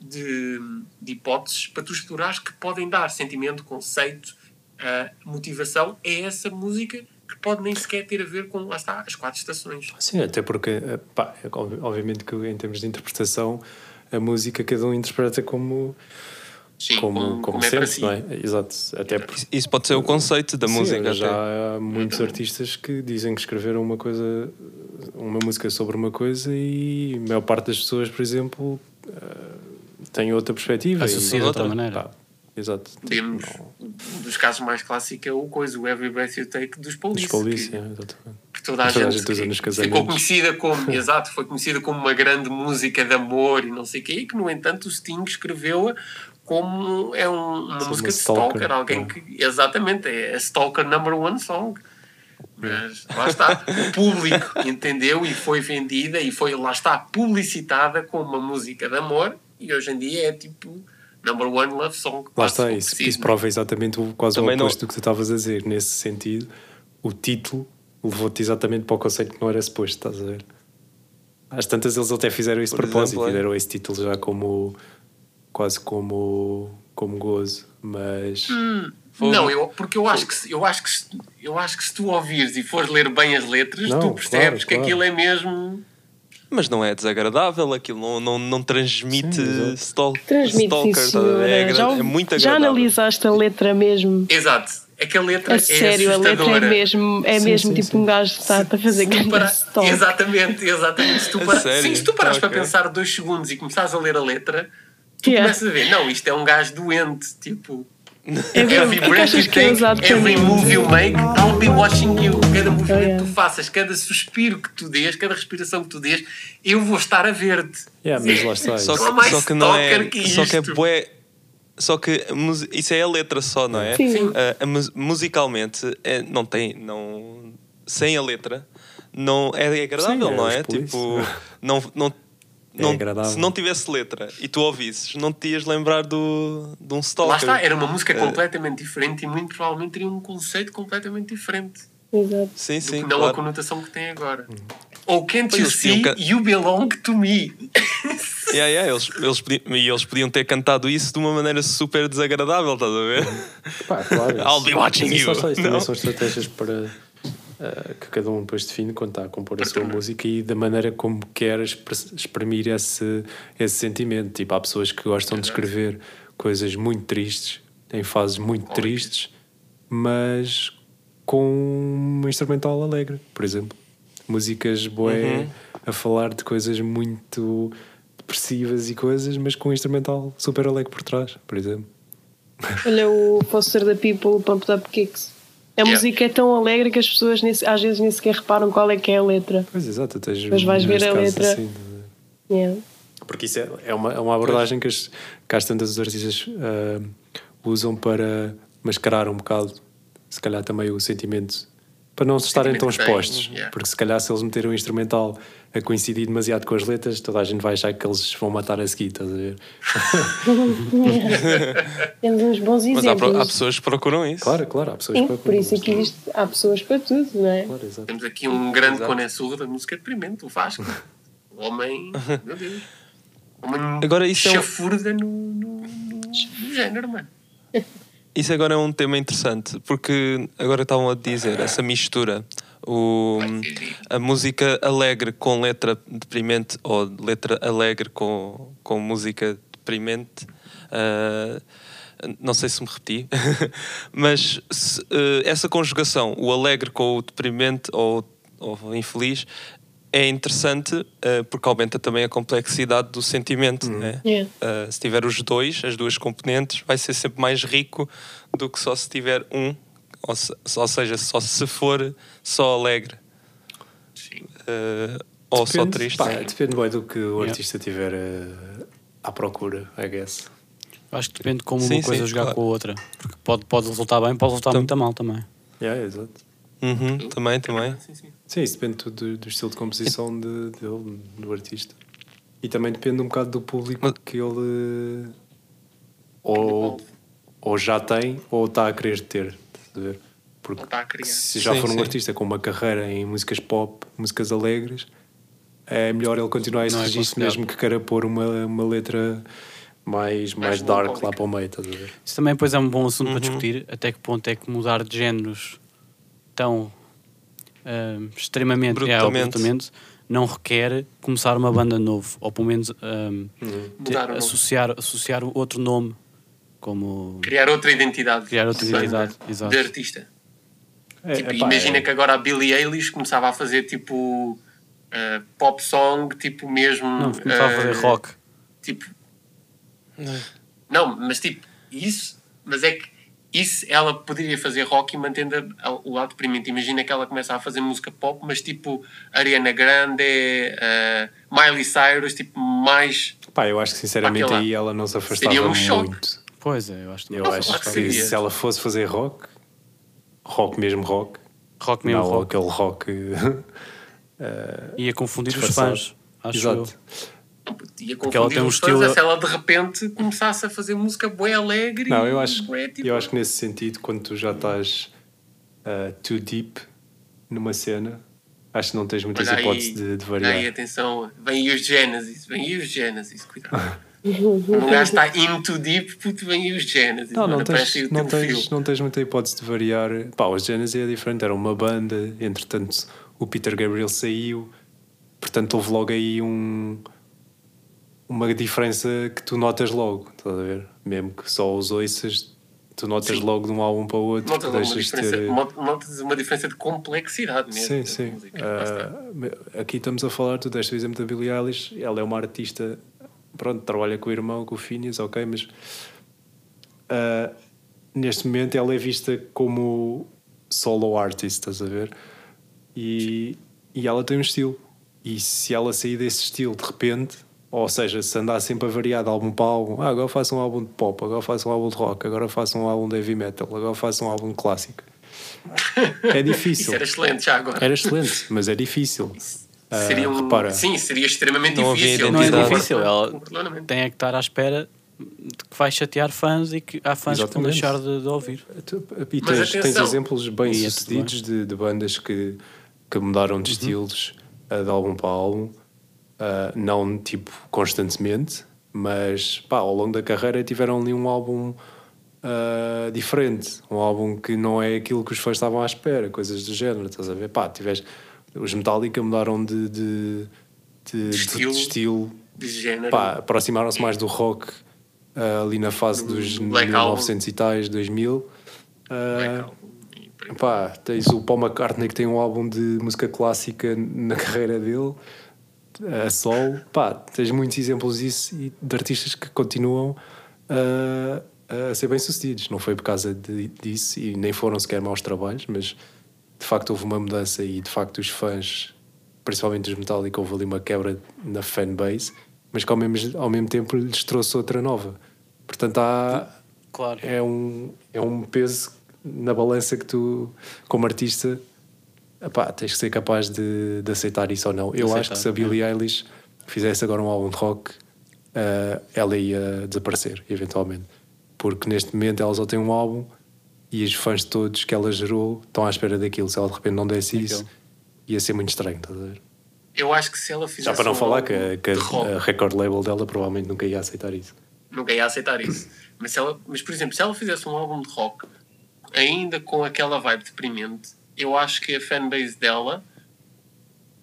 de, de hipóteses para tu explorares que podem dar sentimento, conceito, ah, motivação a essa música que pode nem sequer ter a ver com, lá está, as quatro estações.
Sim, até porque, eh, pá, é ob- obviamente que em termos de interpretação, a música cada um interpreta como,
Sim,
como, como,
é para
sente,
si.
não é? Exato. Até.
Isso- Isso pode ser o conceito da
Sim,
música.
já
até.
há muitos artistas que dizem que escreveram uma coisa, uma música sobre uma coisa e a maior parte das pessoas, por exemplo, eh, tem outra perspectiva.
Associa
e-
de outra maneira.
Pá, exato.
Temos um dos casos mais clássicos é o coisa, o Every Breath You Take dos Police.
Dos polícia,
que-
exatamente.
que toda a
Toda a
gente,
gente usa nos
ficou conhecida como, exato, foi conhecida como uma grande música de amor e não sei o quê, e que no entanto o Sting escreveu-a como é um, uma Sim, música uma de stalker, stalker alguém é. que. Exatamente, é a Stalker Number One Song. Mas lá está, o público entendeu e foi vendida e foi, lá está, publicitada como uma música de amor e hoje em dia é tipo number one love song.
Lá está, isso, isso prova exatamente o, quase Também o oposto não... do que tu estavas a dizer. Nesse sentido, o título levou-te exatamente para o conceito que não era suposto, estás a ver? Às tantas eles até fizeram isso de propósito exemplo, e é. deram esse título já como quase como, como gozo, mas.
Hum, não, eu, porque eu acho, que, eu, acho que se, eu acho que se tu ouvires e fores ler bem as letras, não, tu percebes claro, que claro. aquilo é mesmo
mas não é desagradável, aquilo não, não, não transmite Sim, stalk, transmite stalker, isso, é, já, é muito agradável.
Já analisaste a letra mesmo?
Exato. É que a letra a é
sério, a letra é mesmo, é sim, mesmo sim, tipo sim. um gajo que está a fazer grande para...
Exatamente, exatamente. Se tu, para... sim, se tu parares okay. para pensar dois segundos e começares a ler a letra, tu yeah. começas a ver, não, isto é um gajo doente, tipo
é every breath you take,
every move you make, I'll be watching you. Cada movimento que tu faças, cada suspiro que tu dês, cada respiração que tu dês, eu vou estar a ver-te.
Yeah, mas lá está.
Só que, só que não é. Que só que é bué. Só que isso é a letra só, não é?
Sim. Uh,
musicalmente é, não tem. Não, sem a letra não é agradável, Sim, é, não é? Tipo, não, não é não, se não tivesse letra e tu ouvisses, não te ias lembrar do, de um stalker. Lá
está, era uma música é. completamente diferente e muito provavelmente teria um conceito completamente diferente.
Exato.
Sim, sim.
não
claro.
a conotação que tem agora. Uhum. Ou can't you see, can... you belong to me.
yeah, yeah, eles, eles, podiam, eles podiam ter cantado isso de uma maneira super desagradável, estás a ver?
Pá, claro.
I'll be watching you.
Só, isso também são estratégias para uh, que cada um depois define quando está a compor a sua música e da maneira como quer exprimir esse, esse sentimento. Tipo, há pessoas que gostam de escrever coisas muito tristes, em fases muito tristes, mas com um instrumental alegre, por exemplo. Músicas boé uhum. a falar de coisas muito depressivas e coisas, mas com um instrumental super alegre por trás, por exemplo.
Olha o Foster da People, Pumped Up Kicks. A yeah. música é tão alegre que as pessoas às vezes nem sequer reparam qual é que é a letra.
Pois exato, tens
Mas vais ver a letra. Assim, yeah.
Porque isso é, é, uma, é uma abordagem que, as, que as tantas os artistas uh, usam para mascarar um bocado, se calhar também o sentimento, para não se estarem tão expostos. Yeah. Porque se calhar se eles meterem um instrumental a coincidir demasiado com as letras, toda a gente vai achar que eles vão matar a seguir, estás a ver?
Temos uns bons exemplos.
Mas há, há, pessoas que procuram isso.
Claro, claro, há pessoas Sim, que procuram.
Por isso aqui é existe, há pessoas para tudo, não é?
Claro, Temos aqui um grande conhecedor da música deprimente, o Vasco. O homem, meu Deus. Homem Agora, isso chafurda é um... no, no, no género, mano.
Isso agora é um tema interessante, porque agora estavam a dizer essa mistura o, a música alegre com letra deprimente ou letra alegre com, com música deprimente. Uh, não sei se me repeti, mas se, uh, essa conjugação, o alegre com o deprimente ou, ou infeliz, é interessante uh, porque aumenta também a complexidade do sentimento. Uhum. Né?
Yeah.
se tiver os dois, as duas componentes, vai ser sempre mais rico do que só se tiver um ou, se, ou seja, só se for só alegre.
Sim.
Uh, ou depende, só triste.
Pá, depende bem do que o artista tiver uh, à procura, I guess.
Acho que depende como sim, uma coisa sim, jogar claro. com a outra. Porque pode, pode resultar bem, pode resultar muito mal também.
Yeah, exato.
Uhum, também, também.
Sim, sim. Sim, isso depende tudo do, do estilo de composição de, dele, do artista. E também depende um bocado do público Mas... que ele ou, ou já tem ou está a querer ter? Porque se já sim, for um sim. artista com uma carreira em músicas pop, músicas alegres, é melhor ele continuar esse é registro mesmo que queira pôr uma, uma letra mais, mais, dark lá para o meio, estás a ver?
Isso também depois é um bom assunto uhum. para discutir, até que ponto é que mudar de géneros tão uh, extremamente, brutalmente. É, não requer começar uma banda novo, ou pelo menos uh, uhum. ter, associar, associar outro nome como
criar outra identidade
criar outra identidade exato.
de artista é, tipo, imagina é. que agora a Billie Eilish começava a fazer tipo uh, pop song tipo mesmo
não, começava uh, a fazer eh, rock
tipo não mas tipo isso mas é que isso ela poderia fazer rock e mantendo a, a, o lado deprimente. Imagina que ela começa a fazer música pop, mas tipo Ariana Grande, uh, Miley Cyrus, tipo mais.
Pá, eu acho que sinceramente aí ela não se afastava um muito. Choque.
Pois é, eu acho,
eu acho que, que se ela fosse fazer rock, rock mesmo rock,
rock mesmo
não
rock.
aquele rock. uh,
Ia confundir os fãs, acho Exato. eu
ia confundir ela tem um estilo... fãs se ela de repente começasse a fazer música bem alegre.
Não, eu acho, bué, tipo... eu acho que nesse sentido, quando tu já estás uh, too deep numa cena, acho que não tens muitas aí, hipóteses de, de variar.
Aí, atenção, vem aí os Genesis, vem aí os Genesis, cuidado. um gajo está in too deep, puto, vem aí os Genesis.
Não, não tens, não, tens, não tens muita hipótese de variar. Pá, os Genesis é diferente, era uma banda, entretanto o Peter Gabriel saiu, portanto houve logo aí um uma diferença que tu notas logo, estás a ver? Mesmo que só os ouças, tu notas sim. logo de um álbum para o outro.
Notas uma diferença, ter... notas uma diferença de complexidade mesmo.
Sim, sim. Uh, aqui estamos a falar, tu deste o exemplo da Billie Eilish, ela é uma artista, pronto, trabalha com o irmão, com o Phineas, ok, mas uh, neste momento ela é vista como solo artist, estás a ver? E, e ela tem um estilo. E se ela sair desse estilo de repente, ou seja, se andar sempre a variar de álbum para álbum, ah, agora faço um álbum de pop, agora faço um álbum de rock, agora faço um álbum de heavy metal, agora faço um álbum de clássico. É difícil.
Isso era excelente já agora.
Era excelente, mas é difícil.
Seria um, uh, repara. Sim, seria extremamente não difícil.
Não é difícil, ela tem é que estar à espera de que vai chatear fãs e que há fãs Exatamente. que vão deixar de, de ouvir.
E tens, tens exemplos bem e sucedidos de, de, bandas que, que mudaram de uhum. estilos de álbum para álbum Uh, não tipo constantemente, mas pá, ao longo da carreira tiveram ali um álbum uh, diferente, um álbum que não é aquilo que os fãs estavam à espera, coisas do género, estás a ver? Pá, tiveste, os Metallica mudaram de, de, de, de estilo, de, estilo,
de género,
pá, aproximaram-se mais do rock uh, ali na fase do dos 1900 e tais, 2000. Uh, pá, tens o Paul McCartney que tem um álbum de música clássica na carreira dele a solo, pá, tens muitos exemplos disso e de artistas que continuam a, a ser bem-sucedidos. Não foi por causa de, disso e nem foram sequer maus trabalhos, mas de facto houve uma mudança e de facto os fãs, principalmente os Metallica, houve ali uma quebra na fanbase, mas que ao mesmo, ao mesmo tempo lhes trouxe outra nova. Portanto, há,
claro.
é, um, é um peso na balança que tu, como artista, Epá, tens que ser capaz de, de aceitar isso ou não. Eu aceitar, acho que se a Billie é. Eilish fizesse agora um álbum de rock, uh, ela ia desaparecer, eventualmente. Porque neste momento ela só tem um álbum e os fãs todos que ela gerou estão à espera daquilo. Se ela de repente não desse isso, ia ser muito estranho, estás a ver?
Eu acho que se ela fizesse.
Já para não um falar que, a, que a, record label dela provavelmente nunca ia aceitar isso.
Nunca ia aceitar isso. Mas, ela, mas por exemplo, se ela fizesse um álbum de rock, ainda com aquela vibe deprimente, eu acho que a fanbase dela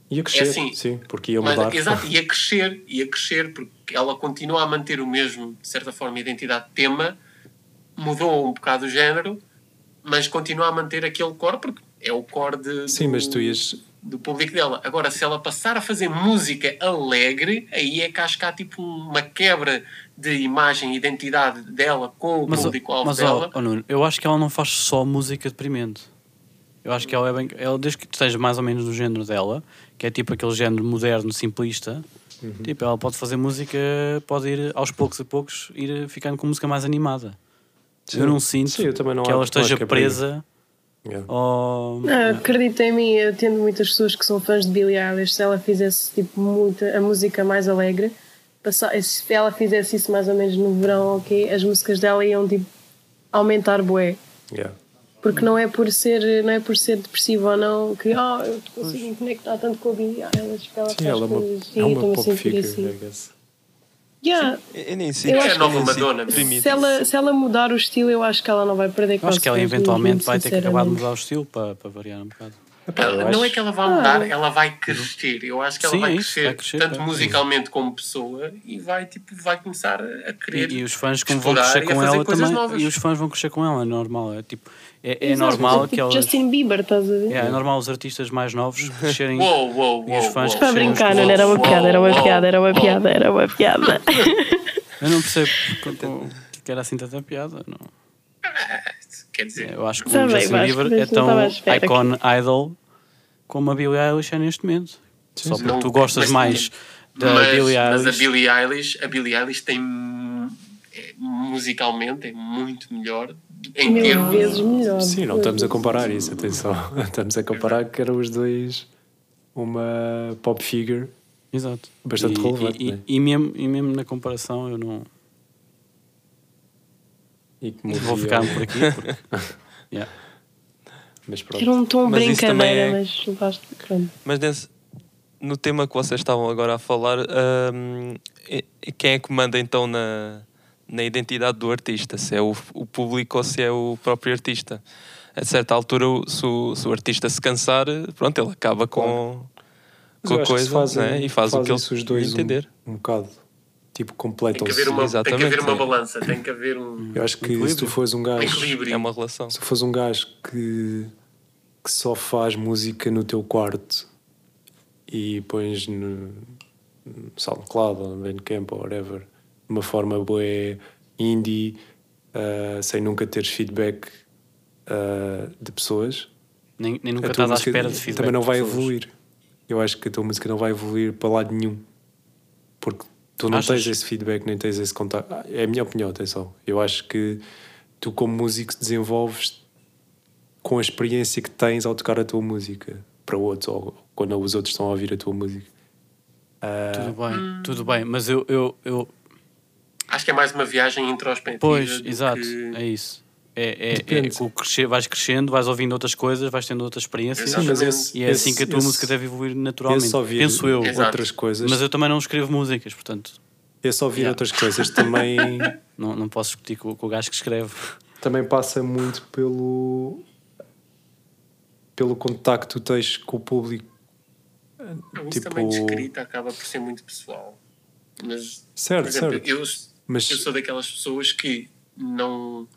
ia crescer, é assim, sim, porque ia mudar.
Mas, exato, ia crescer, ia crescer, porque ela continua a manter o mesmo, de certa forma, identidade de tema, mudou um bocado o género, mas continua a manter aquele core, porque é o core de,
sim,
do,
mas tu ias...
do público dela. Agora, se ela passar a fazer música alegre, aí é que acho que há tipo uma quebra de imagem e identidade dela com o público-alvo dela.
Oh, oh, Nuno, eu acho que ela não faz só música deprimente. Eu acho que ela é bem. Ela, desde que esteja mais ou menos no género dela, que é tipo aquele género moderno, simplista, uhum. tipo, ela pode fazer música, pode ir aos poucos a poucos, ir ficando com música mais animada. Sim. Eu não sinto Sim, eu não que ela esteja que é presa. Yeah. Ou...
Não, acredita em mim, eu tendo muitas pessoas que são fãs de Billie Eilish, se ela fizesse tipo muita, a música mais alegre, se ela fizesse isso mais ou menos no verão, ok, as músicas dela iam tipo aumentar bué.
Yeah.
Porque não é por ser, não é por ser depressivo ou não que oh, eu consigo me conectar tanto com a Billie Eilish porque ela Sim, faz ela coisas é uma, é uma pop figure, assim. Yeah.
Eu nem
sei. é a nova Madonna.
Se ela, se ela mudar o estilo, eu acho que ela não vai perder
Acho que ela eventualmente vai ter que acabar de mudar o estilo para, para variar um bocado.
Ela, não é que ela vai mudar, ah. ela vai crescer. Eu acho que ela Sim, vai, crescer, vai, crescer, tanto é. musicalmente como pessoa e vai, tipo, vai começar a querer.
E, e os fãs como vão crescer com ela também. Novas. E os fãs vão crescer com ela, é normal. É tipo, é, é normal que elas.
Justin Bieber, estás a ver?
É, é normal os artistas mais novos crescerem.
Uou, uou,
e os fãs
Para brincar, não era uma piada, era uma piada, era uma piada, era uma piada.
Eu não percebo que era assim tanta piada, não.
Quer dizer,
Eu acho que o
Também,
Justin Bieber é tão icon idol como a Billie Eilish é neste momento. Só porque
Não,
tu gostas
mas-
mais da
mas,
Billie
mas a
Eilish.
Billie Eilish, a Billie Eilish tem é, musicalmente é muito melhor em
Mil
termos
vezes melhor.
Sim, não estamos a comparar isso, atenção. Estamos a comparar que eram os dois uma pop figure.
Exato.
Bastante
e,
relevante,
E,
né?
e, e mesmo, e mesmo na comparação eu não
E que
vou ficar por aqui. Porque, yeah.
Mas pronto.
Era um tom
Mas isso também
brincadeira,
é-
mas levaste. Pronto.
Mas nesse- no tema que vocês estavam agora a falar, hum, quem é que manda então na, na identidade do artista? Se é o, o público ou se é o próprio artista? A certa altura, o- se o, se o artista se cansar, pronto, ele acaba com, com a coisa
fazem-
né? e faz o que ele
os dois um-
entender.
Um, bocado. Tipo,
tem
completam
que haver uma, tem que haver
Exatamente,
uma balança, tem que haver um
Eu acho que se
Equilíbrio.
tu fores um gajo.
equilíbrio.
É uma relação.
Se fores um gajo que, que só faz música no teu quarto e pões no, SoundCloud ou no Bandcamp ou whatever, de uma forma boa indie, ah, sem nunca teres feedback ah, de pessoas,
Nem, nem nunca estás à espera de feedback.
também não vai evoluir. Eu acho que a tua música não vai evoluir para lado nenhum. Porque tu não
Achas?
tens esse feedback, nem tens esse contato. Ah, É a minha opinião, atenção. Eu acho que tu, como músico, desenvolves com a experiência que tens ao tocar a tua música para outros, ou quando os outros estão a ouvir a tua música. Ah,
Tudo bem, tudo bem, mas eu, eu, eu
Acho que é mais uma viagem introspectiva.
Pois, exato,
que-
é isso. É, é, é o crescer, vais crescendo, vais ouvindo outras coisas, vais tendo outras experiências
Sim, mas
esse-
e é assim
esse-
que a tua
esse-
música deve evoluir naturalmente.
esse ouvir
Penso eu.
Exato.
outras coisas,
Mas eu também não escrevo músicas, portanto
esse ouvir
Yeah.
outras coisas também,
não, não posso discutir com, com o gajo que escreve.
também passa muito pelo pelo contacto que tu tens com o público.
Isso
Tipo-
também de escrita acaba por ser muito pessoal. Mas,
Certo,
exemplo,
certo.
eu,
Mas
eu sou daquelas pessoas que não.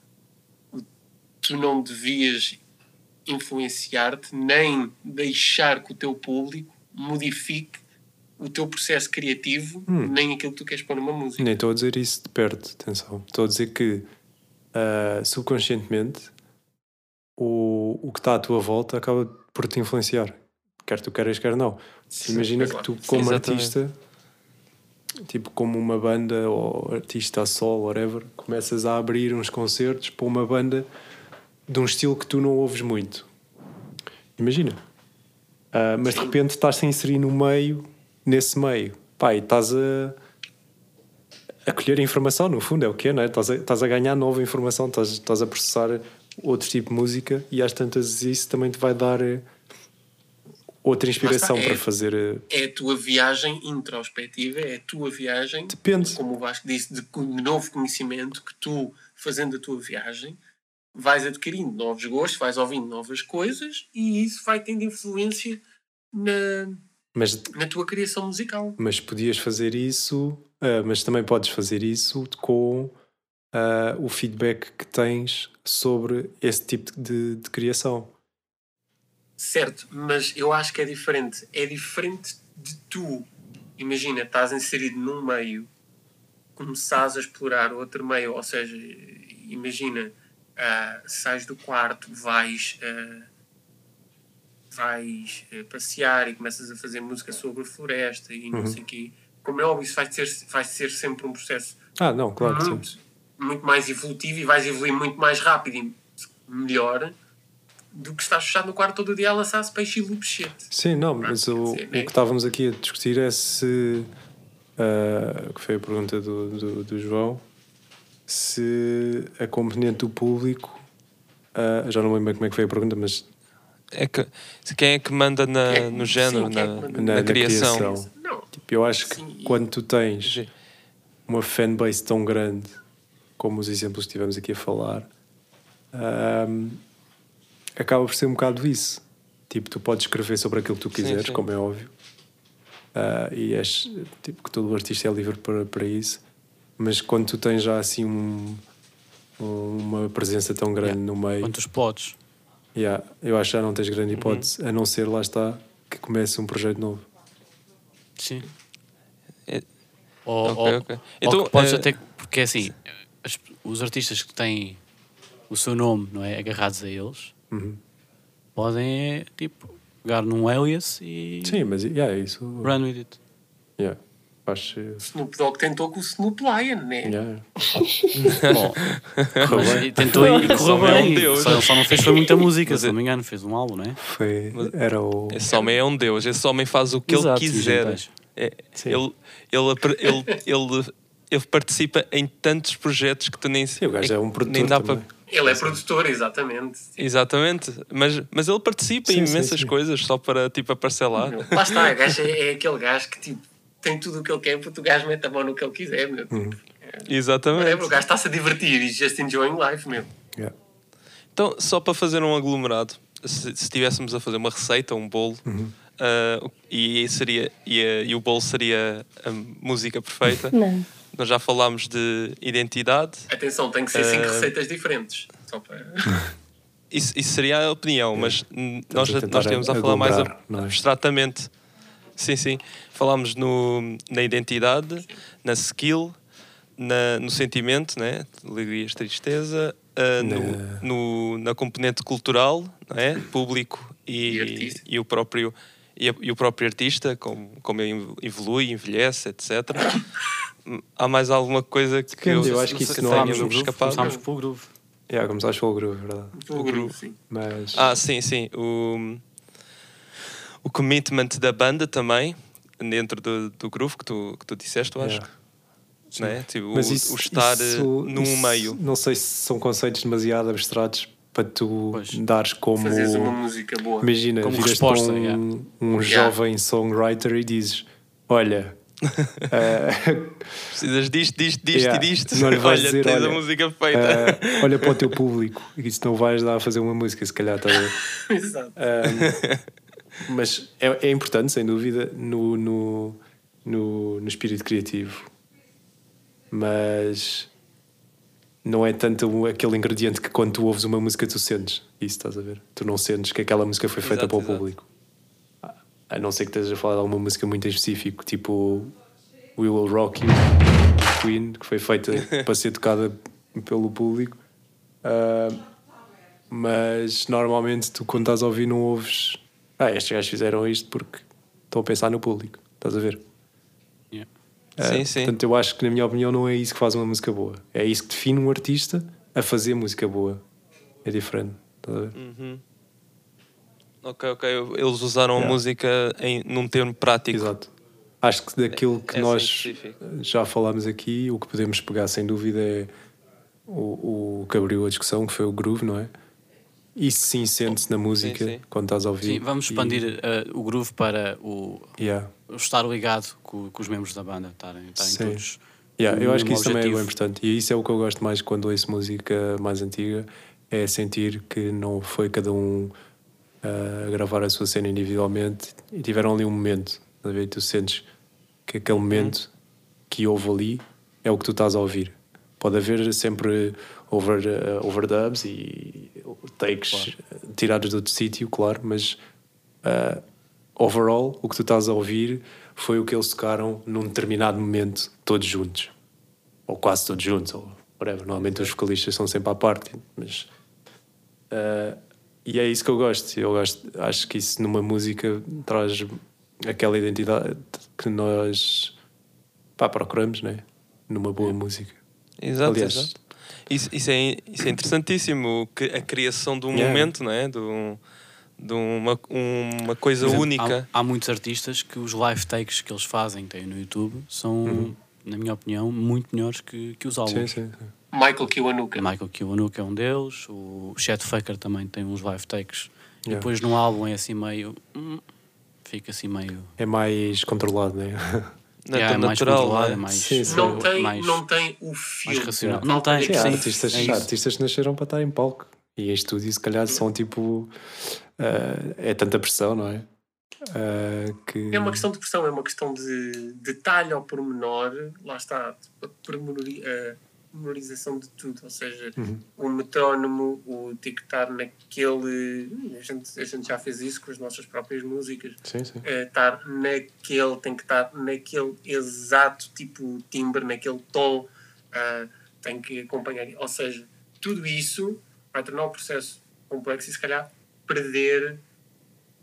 Tu não devias influenciar-te nem deixar que o teu público modifique o teu processo criativo,
Hum.
nem aquilo que tu queres pôr numa música.
Nem estou a dizer isso de perto, atenção. Estou a dizer que ah, subconscientemente o, o que está à tua volta acaba por te influenciar. Quer tu queiras, quer não.
Sim,
Imagina
é
que
claro.
tu,
Sim,
como
exatamente.
artista, tipo como uma banda ou artista a sol, whatever, começas a abrir uns concertos para uma banda de um estilo que tu não ouves muito. Imagina. Ah, mas de
Sim.
repente estás a inserir no meio, nesse meio. E estás a a colher informação, no fundo, é o que é, não é? Estás a, estás a ganhar nova informação, estás, estás a processar outro tipo de música e às tantas isso também te vai dar eh, outra inspiração
está, é-
para fazer. eh,
É a tua viagem introspectiva, é a tua viagem,
Depende.
como o Vasco disse, de, de novo conhecimento que tu, fazendo a tua viagem, vais adquirindo novos gostos, vais ouvindo novas coisas e isso vai tendo influência na,
Mas,
na tua criação musical.
mas podias fazer isso, ah, mas também podes fazer isso com ah, o feedback que tens sobre esse tipo de, de criação.
Certo, mas eu acho que é diferente. É diferente de tu, imagina, estás inserido num meio, começares a explorar outro meio, ou seja, imagina, ah, sais do quarto, vais, ah, vais ah, passear e começas a fazer música sobre a floresta e não
Uhum.
sei o quê. Como é óbvio, isso vai ser, vai ser sempre um processo
Ah, não, claro que sim.
muito, muito mais evolutivo e vais evoluir muito mais rápido e melhor do que estás fechado no quarto todo dia a lançar-se peixe e lupechete.
Sim, não, mas o,
Sim,
o
né?
que estávamos aqui a discutir é se. ah, que foi a pergunta do, do, do João. Se a componente do público. ah, já não lembro bem como é que foi a pergunta, mas
É que, quem é que manda na,
é
no género,
sim, quem é
na, na,
Na- na
criação?
criação.
Não,
tipo, eu acho que
Sim, e-
quando tu tens uma fanbase tão grande como os exemplos que estivemos aqui a falar, ahm, acaba por ser um bocado isso. Tipo, tu podes escrever sobre aquilo que tu quiseres,
sim.
como é óbvio, Ah, e és tipo que todo artista é livre para, para isso, mas quando tu tens já assim um- uma presença tão grande no meio,
Quanto os podes.
yeah, eu acho que já não tens
Uhum.
grande hipótese, a não ser lá está que comece um projeto novo.
Sim.
É-
Ou,
Ok,
ou-
ok.
ou
Então,
que podes
eh,
até. Porque é assim, as- os artistas que têm o seu nome, não é? Agarrados a eles,
Uhum.
podem, tipo, pegar num alias e
Sim, mas yeah, isso.
run with it.
Yeah. Acho.
Snoop Dogg tentou com o Snoop Lion, né?
Yeah.
Bom, mas e tentou e correu
Só é um
bem.
deus.
Só, só não fez foi muita música,
Mas
se
é-
não me engano, fez um álbum, não é?
Foi. Era o.
Esse homem é um deus, esse homem faz o que
Exato,
ele quiser. É, ele, ele, ele, ele, ele participa em tantos projetos que tu nem
Sim, o gajo é um produtor.
nem dá
também.
para
Ele é produtor, exatamente.
Exatamente, mas, mas ele participa
Sim,
em
sim,
imensas
sim.
coisas só para tipo aparecer lá.
Lá está, o gajo é, é aquele gajo que tipo, tem tudo o que ele quer, porque o gajo mete a mão no que ele quiser, meu.
Uhum.
Exatamente.
É, o gajo está-se a divertir e just enjoying life, meu.
Yeah.
Então, só para fazer um aglomerado, se, se estivéssemos a fazer uma receita, um bolo,
Uhum.
ah, e, seria, e, a- e o bolo seria a música perfeita,
Não.
nós já falámos de identidade,
Atenção, tem que ser cinco
Eh,
receitas diferentes. Só para...
isso, isso seria a opinião, mas hum, nós, nós temos a falar mais ab-
não é?
abstratamente. Sim, sim. Falámos no, na identidade, na skill, na, no sentimento, né? alegrias, tristeza, ah, no,
Na-
no- na componente cultural, não é? público
E
e, e o próprio e, a- e o próprio artista, como, como ele evolui, envelhece, etc. Há mais alguma coisa que
Depende, eu acho que
não
isso não é
escapado.
começámos pelo groove.
Yeah, começaste pelo groove, é verdade.
O groove, sim.
Mas.
Ah, sim, sim. O, o commitment da banda também, dentro do, do groove que tu, que tu disseste, eu acho.
Yeah.
Não é? Tipo,
Mas
o,
isso,
o estar eh,
isso-
num
isso
meio.
Não sei se são conceitos demasiado abstratos para tu
Pois.
dares como.
Fazes uma música boa.
Imagina,
Como resposta,
um,
yeah.
um
Yeah.
jovem songwriter e dizes: Olha, eh,
Precisas disto, disto, disto
Yeah.
e disto.
Não lhe vais
olha,
dizer,
tens a
olha,
música feita.
eh, olha para o teu público e isso não vais dar a fazer uma música, se calhar, a ver?
Exato.
Um, mas é, é importante, sem dúvida, no, no, no, no espírito criativo. Mas não é tanto aquele ingrediente que quando tu ouves uma música tu sentes. Isso estás a ver? Tu não sentes que aquela música foi feita
Exato,
para o
exato.
público. A não ser que estejas a falar de alguma música muito em específico, tipo We Will Rock You, Queen, que foi feita para ser tocada pelo público. Ah, mas normalmente tu quando estás a ouvir não ouves ah, estes gajos fizeram isto porque estão a pensar no público, estás a ver?
Yeah.
Ah,
Sim, sim.
Portanto, eu acho que na minha opinião não é isso que faz uma música boa. É isso que define um artista a fazer música boa. É diferente, estás a ver?
Uhum. Ok, ok. Eles usaram a
Yeah.
música em, num termo prático.
Exato. Acho que daquilo que
Essa em
nós
específico.
já falámos aqui, o que podemos pegar sem dúvida é o, o que abriu a discussão, que foi o groove, não é? Isso sim sente-se na música
sim.
quando estás a ouvir.
Sim, vamos
E-
expandir eh, o groove para o,
Yeah.
o estar ligado com, com os membros da banda, estarem, estarem
Sim.
todos.
Yeah, eu acho que isso também é bem
objetivo.
importante. E isso é o que eu gosto mais quando ouço música mais antiga: é sentir que não foi cada um ah, a gravar a sua cena individualmente e tiveram ali um momento. ver? E tu sentes que aquele momento que houve ali é o que tu estás a ouvir. Pode haver sempre over, ah, overdubs e takes tirados de outro sítio, claro, mas ah, overall o que tu estás a ouvir foi o que eles tocaram num determinado momento, todos juntos. Ou quase todos juntos, ou whatever. Normalmente os vocalistas são sempre à parte, mas. ah, e é isso que eu gosto. Eu gosto, acho que isso numa música traz aquela identidade que nós pá, procuramos, né? Numa boa música.
Exato,
Aliás-
exato. Isso, isso, é, isso é interessantíssimo, a criação de um
Yeah.
momento, não é? De, um- de uma, uma coisa
exemplo,
única.
Há, há muitos artistas que os live takes que eles fazem, têm no YouTube, são,
Uhum.
na minha opinião, muito melhores que, que os álbuns.
Sim, sim, sim.
Michael Kiwanuka.
Michael Kiwanuka é um deles, o Chet Faker também tem uns live takes. E
Yeah.
depois no álbum é assim meio. hum, fica assim meio.
É mais controlado, né?
Nat-
Yeah, é mais
natural, não
é
é?
mais.
Sim, sim.
Não tem,
mais,
não tem o filme.
racional.
Falta
Não tem,
Sim,
Sim,
artistas,
é
artistas que nasceram para estar em palco e em estúdio, se calhar, são tipo. ah, é tanta pressão, não é? Ah, que...
É uma questão de pressão, é uma questão de detalhe ao pormenor. Lá está, a pormenori- a memorização de tudo. Ou seja,
Uhum.
o metrónomo, o tic-tar naquele. A gente, a gente já fez isso com as nossas próprias músicas.
Sim, sim.
eh, estar naquele, tem que estar naquele exato tipo timbre, naquele tom, ah, tem que acompanhar. Ou seja, tudo isso vai tornar o processo complexo e se calhar perder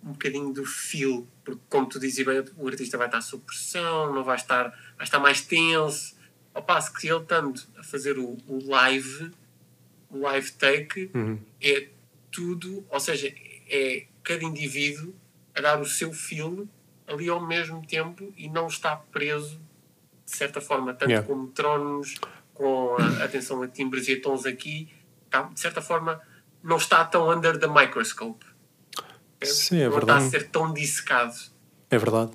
um bocadinho do feel, porque como tu dizes bem, o artista vai estar sob pressão, não vai estar, vai estar mais tenso, ao passo que ele estando a fazer o, o live, o live take,
Uhum.
é tudo, ou seja, é cada indivíduo a dar o seu feel ali ao mesmo tempo e não está preso de certa forma, tanto
Yeah.
com metrónomos, com a atenção a timbres e a tons aqui, está, de certa forma não está tão under the microscope.
Sim, é
não
verdade.
está a ser tão dissecado.
É verdade.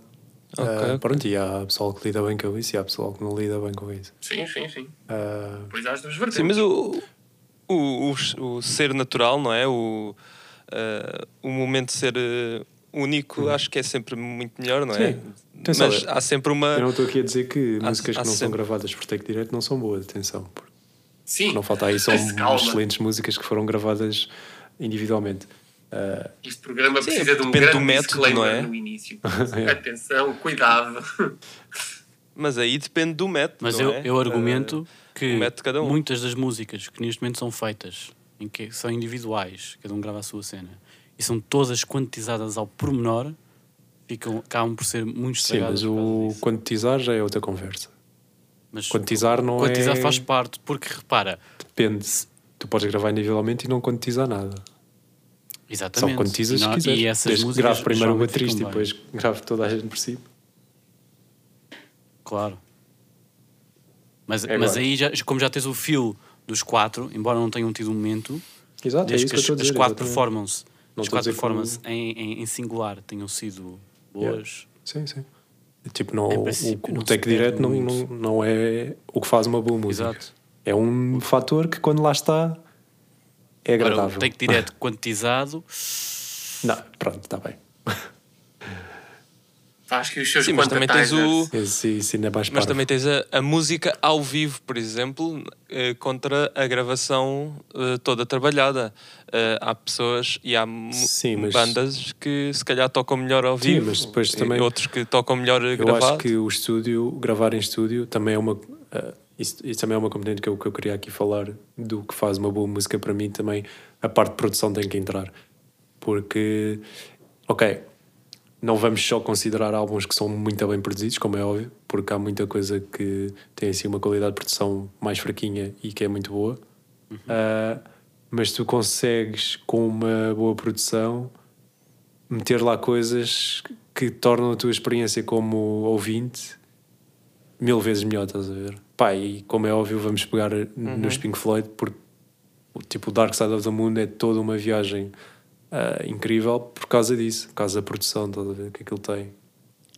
Ok,
Ah,
ok.
Pronto, e há pessoal que lida bem com isso e há pessoal que não lida bem com isso.
Sim, sim, sim.
Ah,
Pois há as duas vertentes.
Sim, mas o, o, o, o ser natural, não é? O, ah, o momento de ser único, acho que é sempre muito melhor, não é?
Sim. Atenção,
Mas há sempre uma.
eu não estou aqui a dizer que
Há-
músicas que não são
sempre-
gravadas por take direto não são boas, atenção. porque
sim,
Não falta aí, são excelentes músicas que foram gravadas individualmente. Ah,
Este programa
Sim,
precisa de um grande
do método,
disclaimer
não é?
no início.
É.
Atenção, cuidado.
Mas aí depende do método.
Mas
não
eu,
é?
eu argumento que
de cada um.
muitas das músicas que neste momento são feitas, em que são individuais, cada um grava a sua cena, e são todas quantizadas ao pormenor, ficam, acabam por ser muito
sim,
estragadas.
mas
por causa
o quantizar já é outra conversa.
Mas
Quantizar não
quantizar
é.
faz parte, porque repara,
Depende. Tu podes gravar individualmente e não quantizar nada.
Exatamente.
Só quantizas
e, não-
quiseres.
e essas
Desde que
músicas
grave primeiro o baterista e depois grave toda a gente por cima.
Claro. Mas,
É
mas aí, já, como já tens o fio dos quatro, embora não tenham tido um momento,
Exato, é
desde
isso
que
que
as,
dizer.
quatro performances, as quatro
que
performances em, em, em singular tenham sido boas.
Sim, sim. Tipo, não, o, o take direto não, não, não é o que faz uma boa música.
Exato.
É um fator que quando lá está é
Agora,
agradável.
o take direto quantizado,
Não, pronto, está bem.
Faz que os seus
Sim, mas também tens o.
Esse, ainda é mais
Mas
parvo.
também tens a, a música ao vivo, por exemplo, eh, contra a gravação eh, toda trabalhada. Eh, há pessoas e há
Sim, mas-
bandas que se calhar tocam melhor ao
Sim,
vivo,
mas depois
e
também-
outros que tocam melhor
Eu
gravado.
acho que o estúdio, gravar em estúdio, também é uma. Isso, isso também é uma componente que eu, que eu queria aqui falar do que faz uma boa música para mim. Também a parte de produção tem que entrar. Porque, ok, não vamos só considerar álbuns que são muito bem produzidos, como é óbvio, porque há muita coisa que tem assim uma qualidade de produção mais fraquinha e que é muito boa. Ah, mas tu consegues, com uma boa produção, meter lá coisas que tornam a tua experiência como ouvinte mil vezes melhor, estás a ver? Pá, e como é óbvio, vamos pegar nos Pink Floyd, porque o tipo o Dark Side of the Moon é toda uma viagem ah, incrível por causa disso, por causa da produção, estás a ver? Que aquilo tem.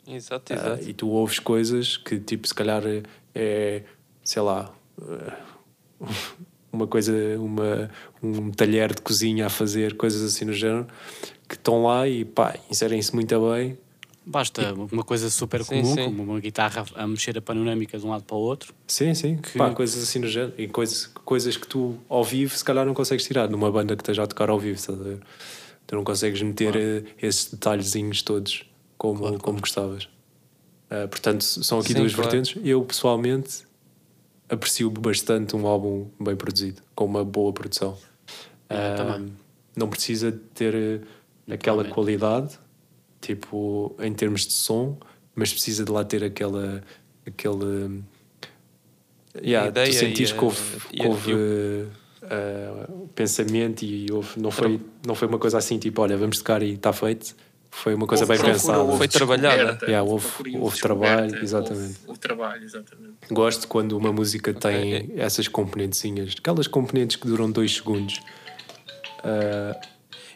Exato,
Ah,
exato.
e tu ouves coisas que, tipo, se calhar é, é, sei lá, ah, uma coisa, uma, um talher de cozinha a fazer, coisas assim no género, que estão lá e pá, inserem-se muito bem.
Basta uma coisa super
Sim,
comum,
sim.
como uma guitarra a mexer a panorâmica de um lado para o outro.
Sim, sim,
Que-
pá, coisas assim no género. E coisas, coisas que tu, ao vivo, se calhar não consegues tirar numa banda que esteja a tocar ao vivo, estás a ver? Tu não consegues meter eh, esses detalhezinhos todos como, como gostavas. Ah, portanto, são aqui
Sim,
duas
claro.
vertentes. Eu, pessoalmente, aprecio bastante um álbum bem produzido, com uma boa produção. Ah,
também.
não precisa ter eh, aquela qualidade, tipo, em termos de som, mas precisa de lá ter aquela. aquele. Yeah,
ideia
tu sentires
e a-
que houve,
e
que
a-
houve
e
eh, pensamento e houve, não, foi, não foi uma coisa assim tipo, olha, vamos tocar e está feito. Foi uma coisa
Houve
bem
procura,
pensada.
houve
Foi trabalhada.
Yeah, houve- houve trabalho, exatamente.
Houve, houve trabalho, exatamente.
Gosto quando uma música tem
Ok.
essas componentezinhas, aquelas componentes que duram dois segundos. Ah,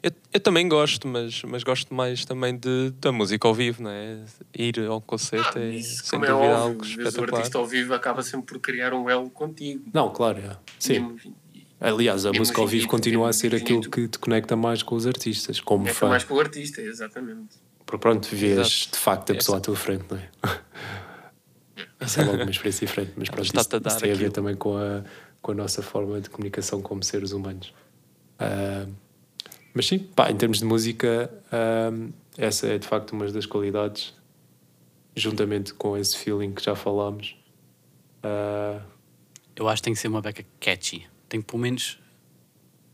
Eu, eu também gosto, mas, mas gosto mais também de, da música ao vivo, não é? Ir ao concerto
Ah,
é
isso,
sem
como é
dúvida
óbvio,
algo
vezes o
espetacular.
artista ao vivo acaba sempre por criar um elo contigo.
não, claro, é. sim.
Mesmo-
Aliás, a música ao vivo continua a ser aquilo que te conecta mais com os artistas, como
É
fã.
mais com o artista, exatamente.
Porque pronto, vês
Exato.
de facto a
É
pessoa à tua frente, não é? Isso é logo uma experiência diferente, mas pronto, isso, isso tem a ver
aquilo.
também com a, com a nossa forma de comunicação como seres humanos. Ah, mas sim, pá, em termos de música, ah, essa é de facto uma das qualidades, juntamente com esse feeling que já falámos. Ah,
Eu acho que tem que ser uma beca catchy. Tem que pelo menos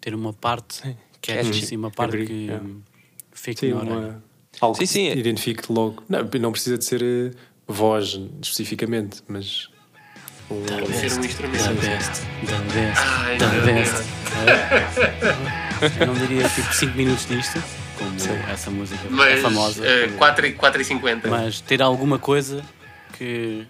ter uma parte catchy, sim, uma parte que
yeah.
fique
Sim,
na orelha.
uma, algo
Sim, sim.
que identifique logo. Não, não precisa de ser eh, voz especificamente, mas. Um-
Pode ser um instrumento.
The best, the best,
Ai,
the
meu
best. É. Eu não diria tipo 5 minutos disto, como essa música é
Mas
famosa.
eh, 4 e 4 e 50.
Mas ter alguma coisa que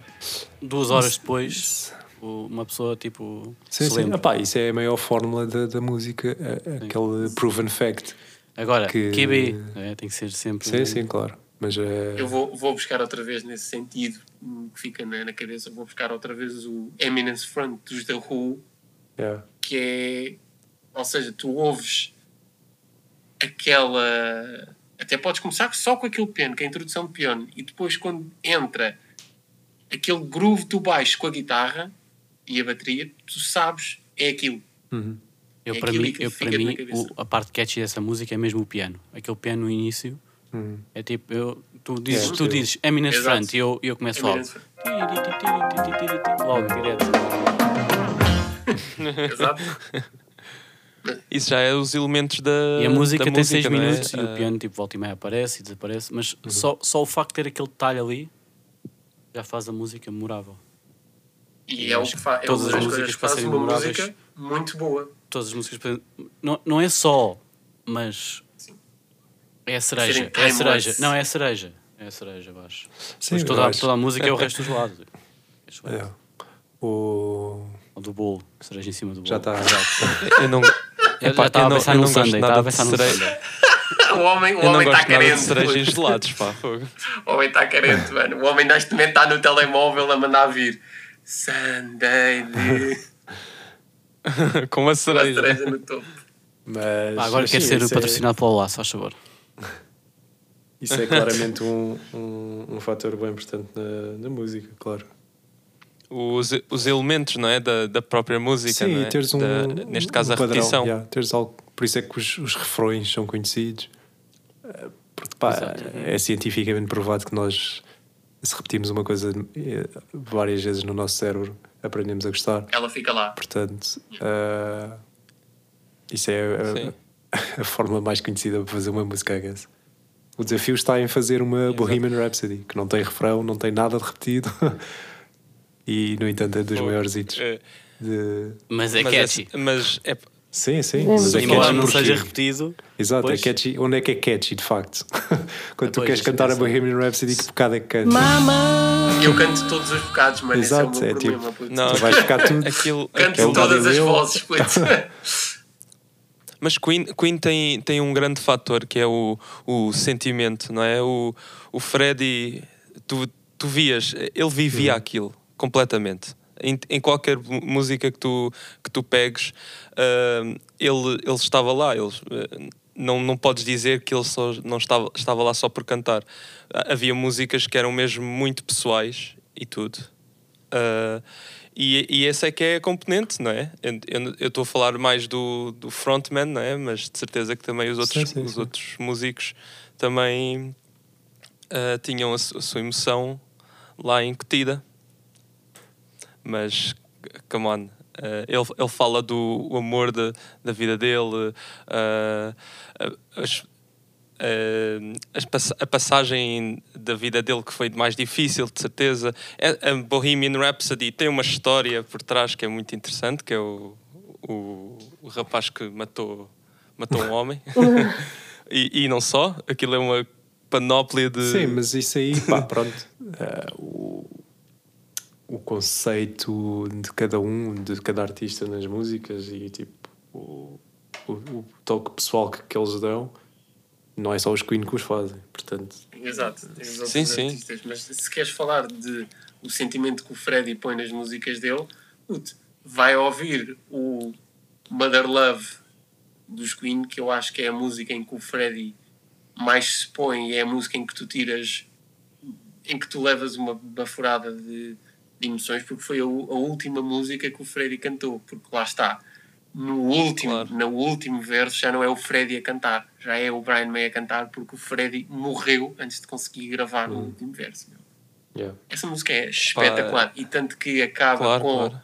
duas horas depois uma pessoa tipo
Sim,
se
sim.
lembra.
Epá, isso é a maior fórmula da, da música, a- aquele proven fact.
Agora,
que-
QB, é, tem que ser sempre.
Sim, sim, claro. Mas é.
Eu vou, vou buscar outra vez nesse sentido, que fica na, na cabeça, vou buscar outra vez o Eminence Front dos The Who,
yeah.
que é. Ou seja, tu ouves aquela. Até podes começar só com aquele piano, com a introdução de piano, e depois quando entra aquele groove do baixo com a guitarra e a bateria, tu sabes, é aquilo.
Eu,
É
para
aquilo
mim, eu, para mim o- a parte catchy dessa música é mesmo o piano. Aquele piano no início
Hum.
é tipo, eu, tu dizes,
É,
tu dizes Eminence
Exato.
Front e eu, eu começo logo.
Eminence
Logo, direto.
Exato.
Isso já é os elementos da.
E a música tem 6
não é?
minutos e
Ah,
o piano tipo volta e meia aparece e desaparece, mas só, só o facto de ter aquele detalhe ali já faz a música memorável.
E é o que
que
faz. É
todas as
das
músicas para
faz
serem
uma
memoráveis-
música muito boa.
Todas as músicas. Não, não é só, mas é a cereja. É a cereja. Não, é a cereja. É a cereja, abaixo.
Sim,
Mas toda, toda a música é o resto do gelado. É.
O...
Ou do bolo, cereja em cima do bolo.
Já está.
Eu não.
Eu
Epá,
já estava
eu
a
não-
pensar num Sunday. Estava a
de
pensar num
cereja.
O
Sunday.
homem o homem está
nada de
carente.
cereja em
puto.
gelados, pá. fogo.
O homem está carente, mano. O homem neste momento está no telemóvel a mandar vir Sunday de
Com uma
uma
cereja.
cereja no topo.
Mas,
Pá, agora
mas sim,
ser
isso
patrocinado pelo Laço, faz favor.
É, isso é claramente um, um, um fator bem importante na, na música, claro.
Os, os elementos, não é? Da, da própria música,
Sim,
não é?
teres um.
Da- neste caso,
um
a
padrão,
repetição.
yeah, teres algo, por isso é que os, os refrões são conhecidos. Porque pá,
Exato.
é cientificamente provado que nós, se repetimos uma coisa eh, várias vezes no nosso cérebro, aprendemos a gostar.
Ela fica lá.
Portanto, eh, isso é
Sim.
a, forma mais conhecida para fazer uma música, I guess. O desafio está em fazer uma Bohemian Rhapsody, que não tem refrão, não tem nada de repetido. e, no entanto, é dos
Fogo.
maiores hits.
É,
De...
Mas é
mas
catchy.
É, mas é,
Sim, sim. Mas é
Embora não seja repetido.
Exato,
Pois.
é catchy. Onde é que é catchy, de facto? Quando tu
Pois,
queres cantar a Bohemian Rhapsody, que bocado é que cantas?
Mama!
Eu canto todos os bocados, mano.
Exato,
Esse é o
é
meu
tipo-
problema.
Não,
Tu vais ficar tudo.
aquilo,
Canto
aquilo-
todas as vozes, puto.
Mas Queen, Queen tem, tem um grande fator que é o, o sentimento, não é? O, o Freddie, tu, tu vias, ele vivia aquilo completamente. Em, em qualquer música que tu, que tu pegues, ah, ele, ele estava lá. Ele, ah, não, não podes dizer que ele só, não estava, estava lá só por cantar. Ah, Havia músicas que eram mesmo muito pessoais e tudo. Ah, e, e essa é que é a componente, não é? Eu- estou a falar mais do, do frontman, não é? Mas de certeza que também os outros,
Sim, sim,
os
sim.
outros músicos também ah, tinham a, a sua emoção lá incutida. Mas, come on, ah, ele, ele fala do amor da, da vida dele, ah, as, a passagem da vida dele que foi mais difícil, de certeza. É- A Bohemian Rhapsody tem uma história por trás que é muito interessante, que é o, o, o rapaz que matou, matou um homem. e, e não só, aquilo é uma panóplia de...
Sim, mas isso aí, pá, pronto. eh, o, o conceito de cada um, de cada artista nas músicas e tipo o, o, o toque pessoal que, que eles dão, não é só os Queen que os fazem. Portanto,
Exato, tem os outros
Sim, sim.
artistas. Mas se queres falar de o sentimento que o Freddy põe nas músicas dele, puto, vai ouvir o Mother Love dos Queen, que eu acho que é a música em que o Freddy mais se põe e é a música em que tu tiras, em que tu levas uma baforada de, de emoções, porque foi a, a última música que o Freddy cantou, porque lá está. No último,
Claro.
no último verso já não é o Freddy a cantar, já é o Brian May a cantar, porque o Freddy morreu antes de conseguir gravar no último verso.
yeah.
Essa música é espetacular e tanto que acaba
Claro,
com
claro.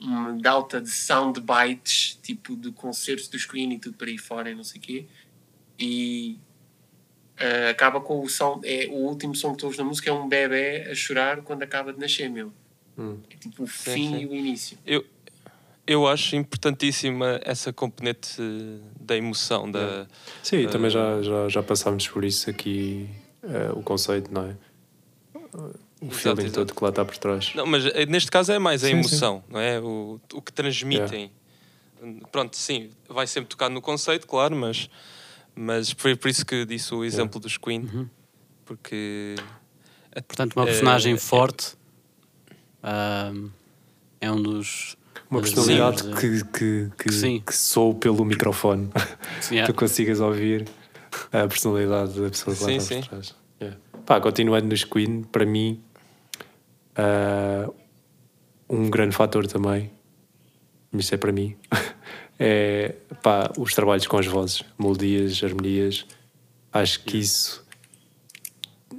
uma delta de soundbites, tipo de concertos do Queen e tudo para aí fora e não sei o quê. E uh, acaba com o som, é, o último som que tu ouves na música é um bebê a chorar quando acaba de nascer, meu. Hum. É tipo o sim, fim sim. e o início.
Eu, eu acho importantíssima essa componente da emoção. Da,
Sim, uh, também já, já, já passámos por isso aqui, uh, o conceito, não é? O exato, feeling exato. todo que lá está por trás.
Não, mas eh, neste caso é mais a sim, emoção, sim. não é? O, o que transmitem. Yeah. Pronto, sim, vai sempre tocar no conceito, claro, mas, mas foi por isso que disse o exemplo yeah. dos Queen, uhum. porque.
Portanto, uma personagem é, forte é, é um dos
uma personalidade que, que, que, que, que sou pelo microfone. Sim, é. tu consigas ouvir a personalidade da pessoa que lá está por trás. Yeah. Pá, continuando nos Queen, para mim, uh, um grande fator também, isto é para mim, é pá, os trabalhos com as vozes, melodias, harmonias. Acho que isso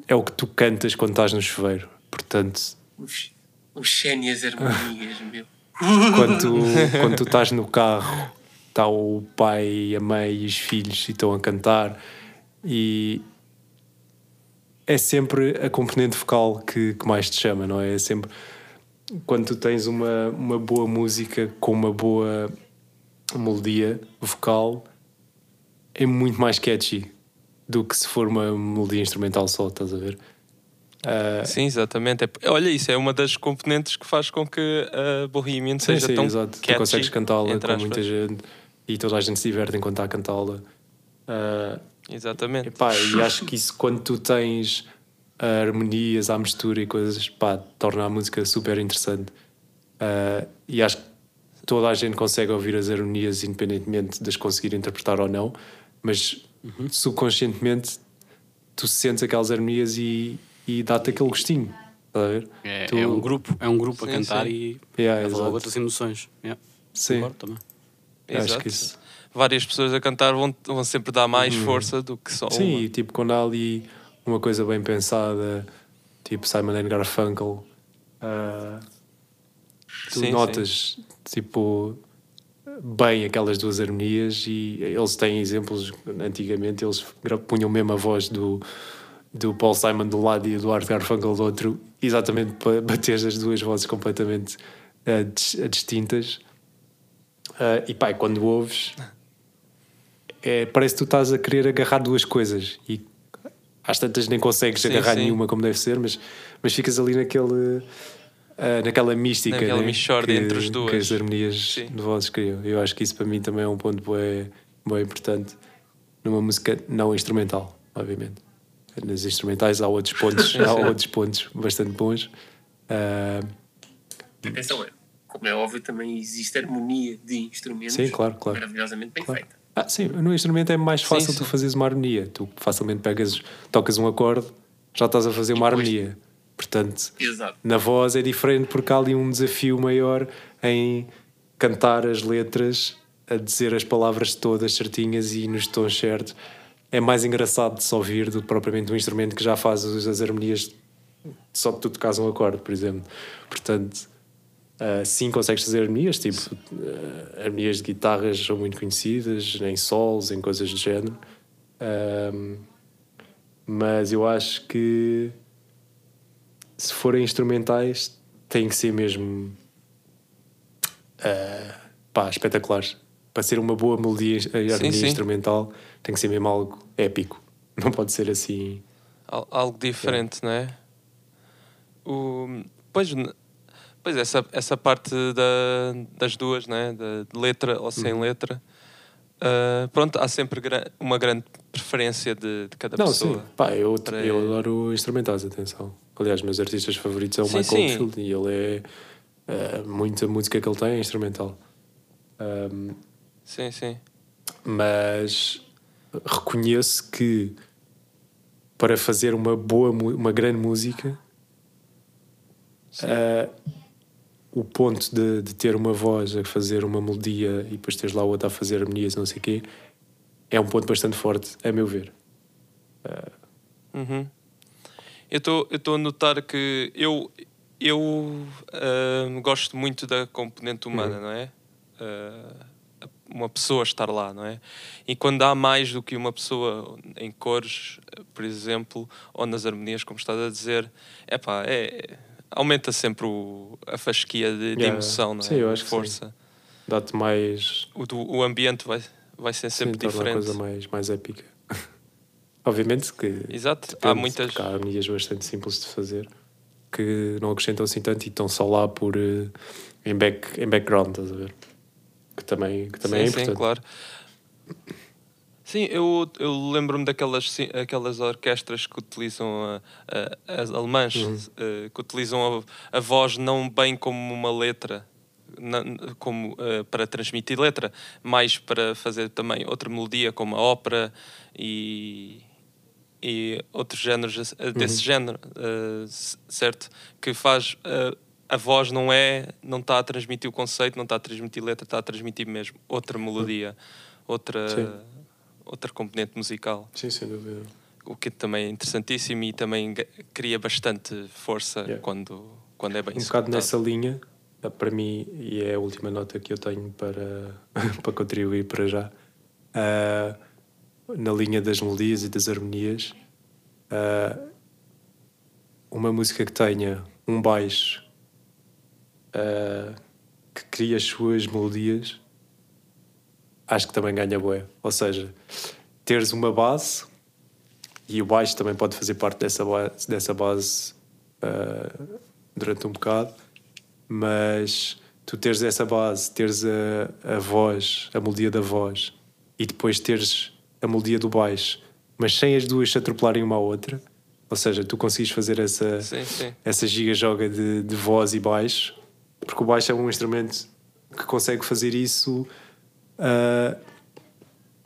é o que tu cantas quando estás no chuveiro. Portanto.
Os, os as harmonias, meu.
Quando tu, quando tu estás no carro, está o pai, a mãe e os filhos e estão a cantar e é sempre a componente vocal que, que mais te chama, não é? É sempre quando tu tens uma, uma boa música com uma boa melodia vocal é muito mais catchy do que se for uma melodia instrumental só, estás a ver?
Uh, sim, exatamente. É, olha, isso é uma das componentes que faz com que a Bohemian seja sim, tão exato. Catchy,
tu consegues cantá-la com muita gente e toda a gente se diverte enquanto está a cantá-la. Uh,
exatamente.
Epá, e acho que isso, quando tu tens harmonias à mistura e coisas, pá, torna a música super interessante. Uh, e acho que toda a gente consegue ouvir as harmonias independentemente de as conseguir interpretar ou não, mas uhum. subconscientemente tu sentes aquelas harmonias e e dá-te aquele gostinho. Está a ver?
É, tu... é um grupo, é um grupo sim, a cantar sim. e yeah, leva logo outras emoções. Yeah.
Sim. também. Acho que isso.
Várias pessoas a cantar vão, vão sempre dar mais hum. força do que só
Sim,
uma.
tipo, quando há ali uma coisa bem pensada, tipo Simon and Garfunkel, uh, tu sim, notas, sim. tipo, bem aquelas duas harmonias e eles têm exemplos, antigamente eles punham mesmo a voz do do Paul Simon de um lado e do Art Garfunkel do outro, exatamente para bater as duas vozes completamente uh, distintas. Uh, e pá, quando ouves, é, parece que tu estás a querer agarrar duas coisas e às tantas nem consegues sim, agarrar sim. nenhuma como deve ser, mas, mas ficas ali naquele. Uh, naquela mística
naquela né? que, entre
as
duas
que as harmonias sim. de vozes criam. Eu acho que isso para mim também é um ponto bem, bem importante numa música não instrumental, obviamente nas instrumentais há outros pontos, há outros pontos bastante bons. Uh,
Atenção, como é óbvio, também existe harmonia de instrumentos
sim, claro, claro.
maravilhosamente bem
claro.
feita.
Ah, sim, no instrumento é mais fácil sim, tu fazeres uma harmonia. Tu facilmente pegas, tocas um acorde, já estás a fazer uma harmonia. Portanto,
Exato.
na voz é diferente porque há ali um desafio maior em cantar as letras, a dizer as palavras todas certinhas e nos tons certos é mais engraçado de se ouvir do que propriamente um instrumento que já faz as harmonias só de tu tocares um acorde, por exemplo. Portanto, uh, sim, consegues fazer harmonias, tipo, uh, harmonias de guitarras são muito conhecidas, em solos, em coisas do género. Mas eu acho que se forem instrumentais, têm que ser mesmo uh, pá, espetaculares. Para ser uma boa melodia e harmonia sim, sim. instrumental tem que ser mesmo algo épico. Não pode ser assim.
Algo diferente, é. não é? O, pois, pois essa, essa parte da, das duas, né? de letra ou sem uhum. letra. Uh, pronto, há sempre uma grande preferência de, de cada
não,
pessoa.
Sim. Pá, eu, eu adoro instrumentais, atenção. Aliás, meus artistas favoritos é o sim, Michael Field e ele é. Uh, muita música que ele tem é instrumental. Um,
sim, sim.
Mas reconheço que para fazer uma boa, uma grande música, uh, o ponto de, de, ter uma voz a fazer uma melodia e depois teres lá outra a fazer harmonias, não sei o quê, é um ponto bastante forte, a meu ver.
Uh, uhum. Eu estou a notar que eu, eu uh, gosto muito da componente humana, uhum. não é? Uh, uma pessoa estar lá, não é? E quando há mais do que uma pessoa em cores, por exemplo, ou nas harmonias, como estás a dizer, epá, é, aumenta sempre o, a fasquia de, de emoção, não é?
Sim, eu acho força. Dá-te mais.
O, o ambiente vai, vai ser sempre sim, diferente. uma
coisa mais, mais épica. Obviamente que.
Exato, há muitas.
Há harmonias bastante simples de fazer que não acrescentam assim tanto e estão só lá por. Uh, em, back, em background, estás a ver? Que também, que também
sim,
é importante.
Sim, claro. Sim, eu, eu lembro-me daquelas aquelas orquestras que utilizam a, a, as alemãs, uhum. uh, que utilizam a, a, voz não bem como uma letra, como uh, para transmitir letra, mais para fazer também outra melodia, como a ópera e, e outros géneros uh, desse uhum. género, certo? Que faz a voz não é, não está a transmitir o conceito, não está a transmitir letra, está a transmitir mesmo outra melodia, outra. Sim outra componente musical.
Sim, sem dúvida.
O que também é interessantíssimo e também cria bastante força yeah. quando, quando é bem
Um bocado nessa linha, para mim, e é a última nota que eu tenho para, para contribuir para já, uh, na linha das melodias e das harmonias, uh, uma música que tenha um baixo uh, que cria as suas melodias acho que também ganha boé. Ou seja, teres uma base e o baixo também pode fazer parte dessa base, dessa base uh, durante um bocado, mas tu teres essa base, teres a, a voz, a melodia da voz e depois teres a melodia do baixo, mas sem as duas se atropelarem uma à outra, ou seja, tu consegues fazer essa,
sim, sim.
essa giga-joga de, de voz e baixo, porque o baixo é um instrumento que consegue fazer isso uh,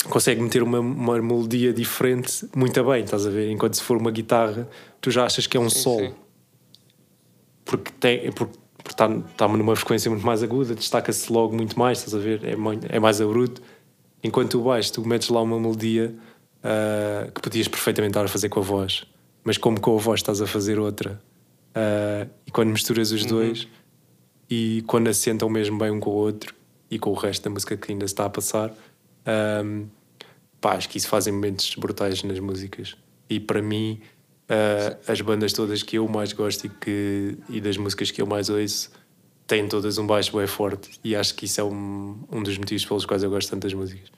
consegue meter uma, uma melodia diferente muito bem, estás a ver? Enquanto se for uma guitarra, tu já achas que é um sim, sol. Sim. Porque tem. Porque, está, está numa frequência muito mais aguda, destaca-se logo muito mais, estás a ver? É, é mais abrupto. Enquanto o baixo, tu metes lá uma melodia uh, que podias perfeitamente estar a fazer com a voz, mas como com a voz estás a fazer outra, uh, e quando misturas os uhum. dois e quando assentam mesmo bem um com o outro, e com o resto da música que ainda está a passar. Um, pá, acho que isso fazem momentos brutais nas músicas. E para mim, uh, as bandas todas que eu mais gosto e, que, e das músicas que eu mais ouço têm todas um baixo bem forte. E acho que isso é um, um dos motivos pelos quais eu gosto tanto das músicas.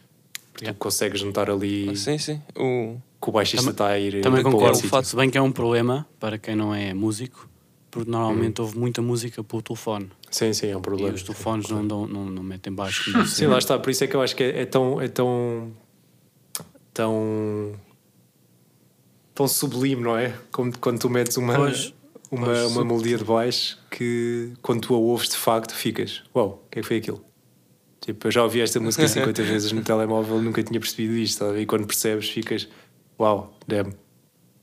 Porque yeah. tu consegues notar ali
ah, sim, sim. O...
que o baixista está a ir.
Também concordo. O fato, se bem que é um problema para quem não é músico, porque normalmente hum. houve muita música pelo telefone.
Sim, sim, é um problema.
E os telefones não, não, não, não metem baixo.
sim, lá está. Por isso é que eu acho que é, é tão. É tão tão tão sublime, não é? Como quando tu metes uma, pois, uma, pois, uma melodia de baixo que quando tu a ouves de facto ficas, uau, wow, o que é que foi aquilo? Tipo, eu já ouvi esta música 50 vezes no telemóvel, nunca tinha percebido isto, tá? e quando percebes ficas, uau, wow, damn,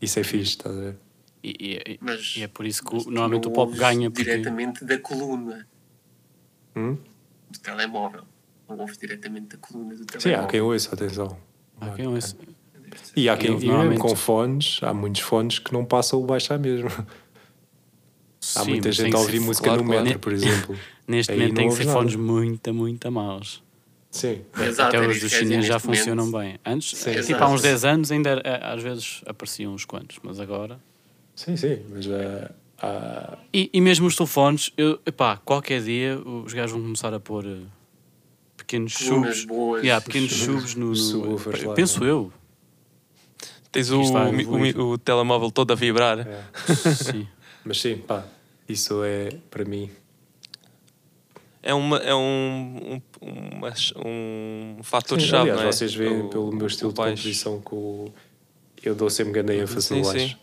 isso é fixe, estás a ver?
E, e, mas, e é por isso que normalmente o pop ganha.
Porque... Diretamente da coluna
hum?
do telemóvel. Não ouves diretamente da coluna do telemóvel.
Sim, há quem ouça, atenção.
Há quem ouça.
E há quem, e normalmente... com fones, há muitos fones que não passam o baixar mesmo. Sim, há muita gente a ouvir música claro, no metro, claro. por exemplo.
Neste momento tem que ser nada. fones muito, muito maus.
Sim.
Exato, Até os dos chineses já funcionam bem. Antes, sim, tipo, há uns 10 anos, ainda era, às vezes apareciam uns quantos, mas agora.
Sim, sim, mas uh, há...
e, e mesmo os telefones, eu, epá, qualquer dia os gajos vão começar a pôr uh, pequenos chubos. Yeah, pequenos chubos no. no penso eu.
Tens o, o, o, telemóvel todo a vibrar.
É. sim. Mas sim, pá, isso é para mim.
É, uma, é um, um, um fator sim, chave. Aliás,
é? vocês veem o, pelo meu estilo de composição que eu dou sempre grande ênfase sim, no baixo. Sim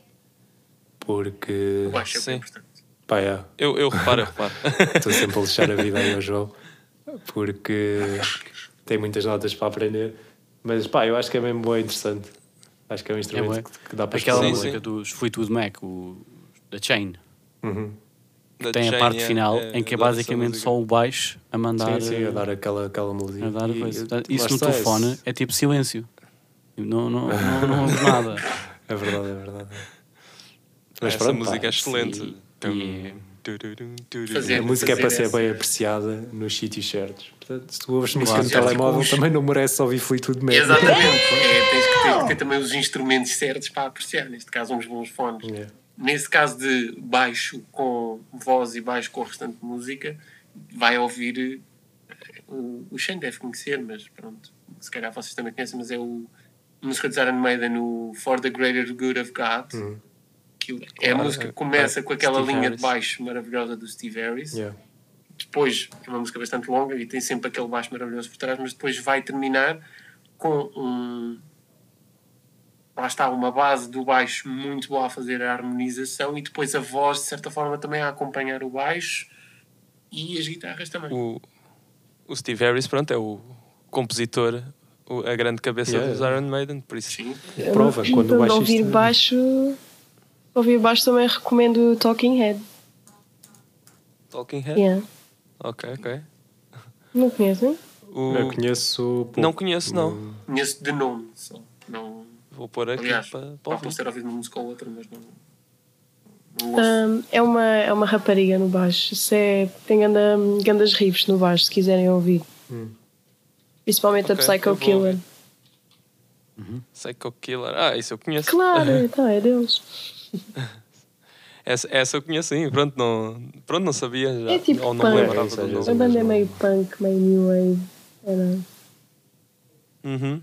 porque.
Eu acho que é importante.
Pá, é.
Eu, eu reparo, eu reparo.
Estou sempre a deixar a vida aí ao João porque tem muitas notas para aprender. Mas pá, eu acho que é mesmo bom e interessante. Acho que é um instrumento é que, que, dá para
Aquela música dos Fleetwood Mac, o The Chain.
Uhum.
tem Chain, a parte final é, em que é basicamente só o baixo a mandar.
Sim, sim, a dar aquela, aquela melodia.
A dar e, Isso no telefone é tipo silêncio. Não, não, não, não ouve nada.
É verdade, é verdade.
Mas Essa pronto, música pá, é excelente.
E,
Fazer, a música é para ser bem apreciada nos sítios certos. Portanto, se tu ouves música no telemóvel, os... também não merece ouvir Fleetwood
Mac. Exatamente. é, tens que ter, ter, também os instrumentos certos para apreciar. Neste caso, uns bons fones. Yeah. Nesse caso de baixo com voz e baixo com o restante música, vai ouvir. Eh, o, o Shane deve conhecer, mas pronto. Se calhar vocês também conhecem, mas é o música de Iron Maiden no For the Greater Good of God. Uhum. É a música que começa com aquela Steve linha Harris. de baixo maravilhosa do Steve Harris. Yeah. Depois é uma música bastante longa e tem sempre aquele baixo maravilhoso por trás, mas depois vai terminar com um. Lá está, uma base do baixo muito boa a fazer a harmonização e depois a voz, de certa forma, também a acompanhar o baixo e as guitarras também.
O, o Steve Harris, pronto, é o compositor a grande cabeça yeah. dos Iron Maiden, por isso. Sim.
Prova, quando o baixista... ouvir baixo, ouvir baixo também recomendo Talking Head.
Talking Head?
Yeah.
Ok, ok.
Não conhecem?
O... Eu conheço.
Pouco. Não conheço, não.
Conheço de nome só. Não...
Vou pôr aqui
Aliás,
para,
para Posso ter ouvido uma música ou outra, mas não.
Um, é, uma, é uma rapariga no baixo. Se é, tem ganda, gandas riffs no baixo, se quiserem ouvir. Hum. Principalmente okay, a Psycho Killer.
Uhum. Psycho Killer. Ah, isso eu conheço.
Claro, então é deles.
essa, essa eu conheço sim, pronto, não, pronto, não sabia já.
É tipo ou não punk. lembrava do nome. A banda é meio punk, meio new wave. Era.
Uhum.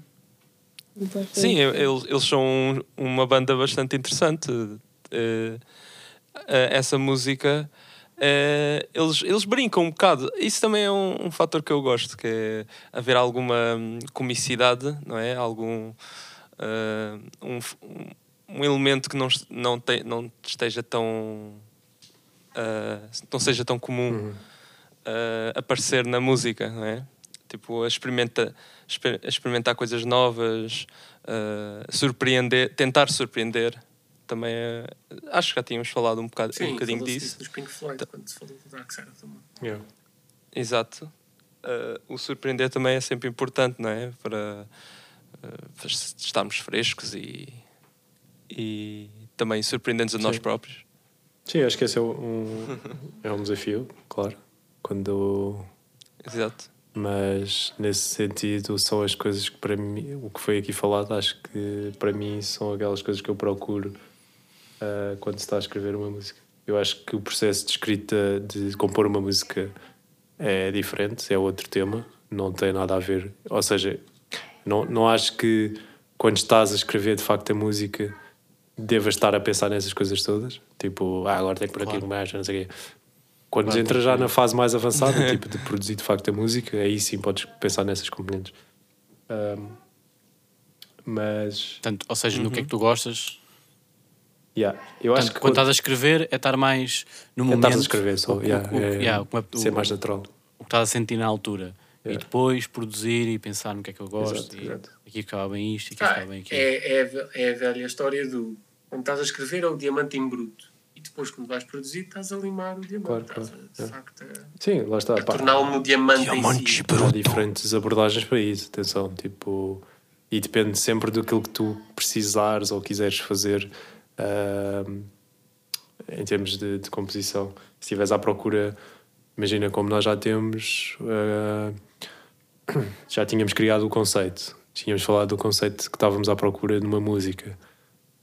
Então, sim, eles, eles são uma banda bastante interessante. Uh, essa música Uh, eles, eles brincam um bocado. Isso também é um, um fator que eu gosto, que é haver alguma hum, comicidade, não é? Algum uh, um, um elemento que não, não, te, não esteja tão uh, não seja tão comum uhum. aparecer na música, não é? Tipo, a, experimenta, a experimentar coisas novas, surpreender, tentar surpreender também é, acho que já tínhamos falado um, bocado, Sim, um bocadinho disso.
Dos Pink Floyd, tá. quando se falou do Dark Side também.
Yeah. Exato. Uh, o surpreender também é sempre importante, não é? Para uh, estarmos frescos e, e também surpreendentes a Sim. nós próprios.
Sim, acho que esse é um, é um desafio, claro. Quando.
Exato.
Mas nesse sentido são as coisas que para mim, o que foi aqui falado, acho que para mim são aquelas coisas que eu procuro uh, quando se está a escrever uma música. Eu acho que o processo de escrita, de compor uma música, é diferente, é outro tema, não tem nada a ver. Ou seja, não, não acho que quando estás a escrever de facto a música devas estar a pensar nessas coisas todas. Tipo, ah, agora tenho claro. aqui um baixo, não sei o quê. Quando claro, entra já na fase mais avançada, tipo de produzir de facto a música, aí sim podes pensar nessas componentes. Um, mas.
Portanto, ou seja, uhum. no que é que tu gostas,
Yeah. Eu
Portanto, acho que quando estás a escrever é estar mais no é momento.
Estás a escrever só, o, yeah, o, é, yeah, o, ser mais natural.
O que estás a sentir na altura. E depois produzir e pensar no que é que eu gosto. Exato, e exato. Aqui ficava bem isto, aqui ah, ficava bem aquilo.
É, é, é a velha história do quando estás a escrever é o diamante em bruto. E depois, quando vais produzir, estás a limar o diamante. Claro, claro. A, de facto, a,
Sim, lá está.
Torná-lo no diamante, diamante em si.
Há diferentes abordagens para isso, atenção. Tipo, e depende sempre daquilo que tu precisares ou quiseres fazer. Uh, em termos de, de composição. Se estiveres à procura, imagina como nós já temos, uh, já tínhamos criado o conceito, tínhamos falado do conceito que estávamos à procura de uma música.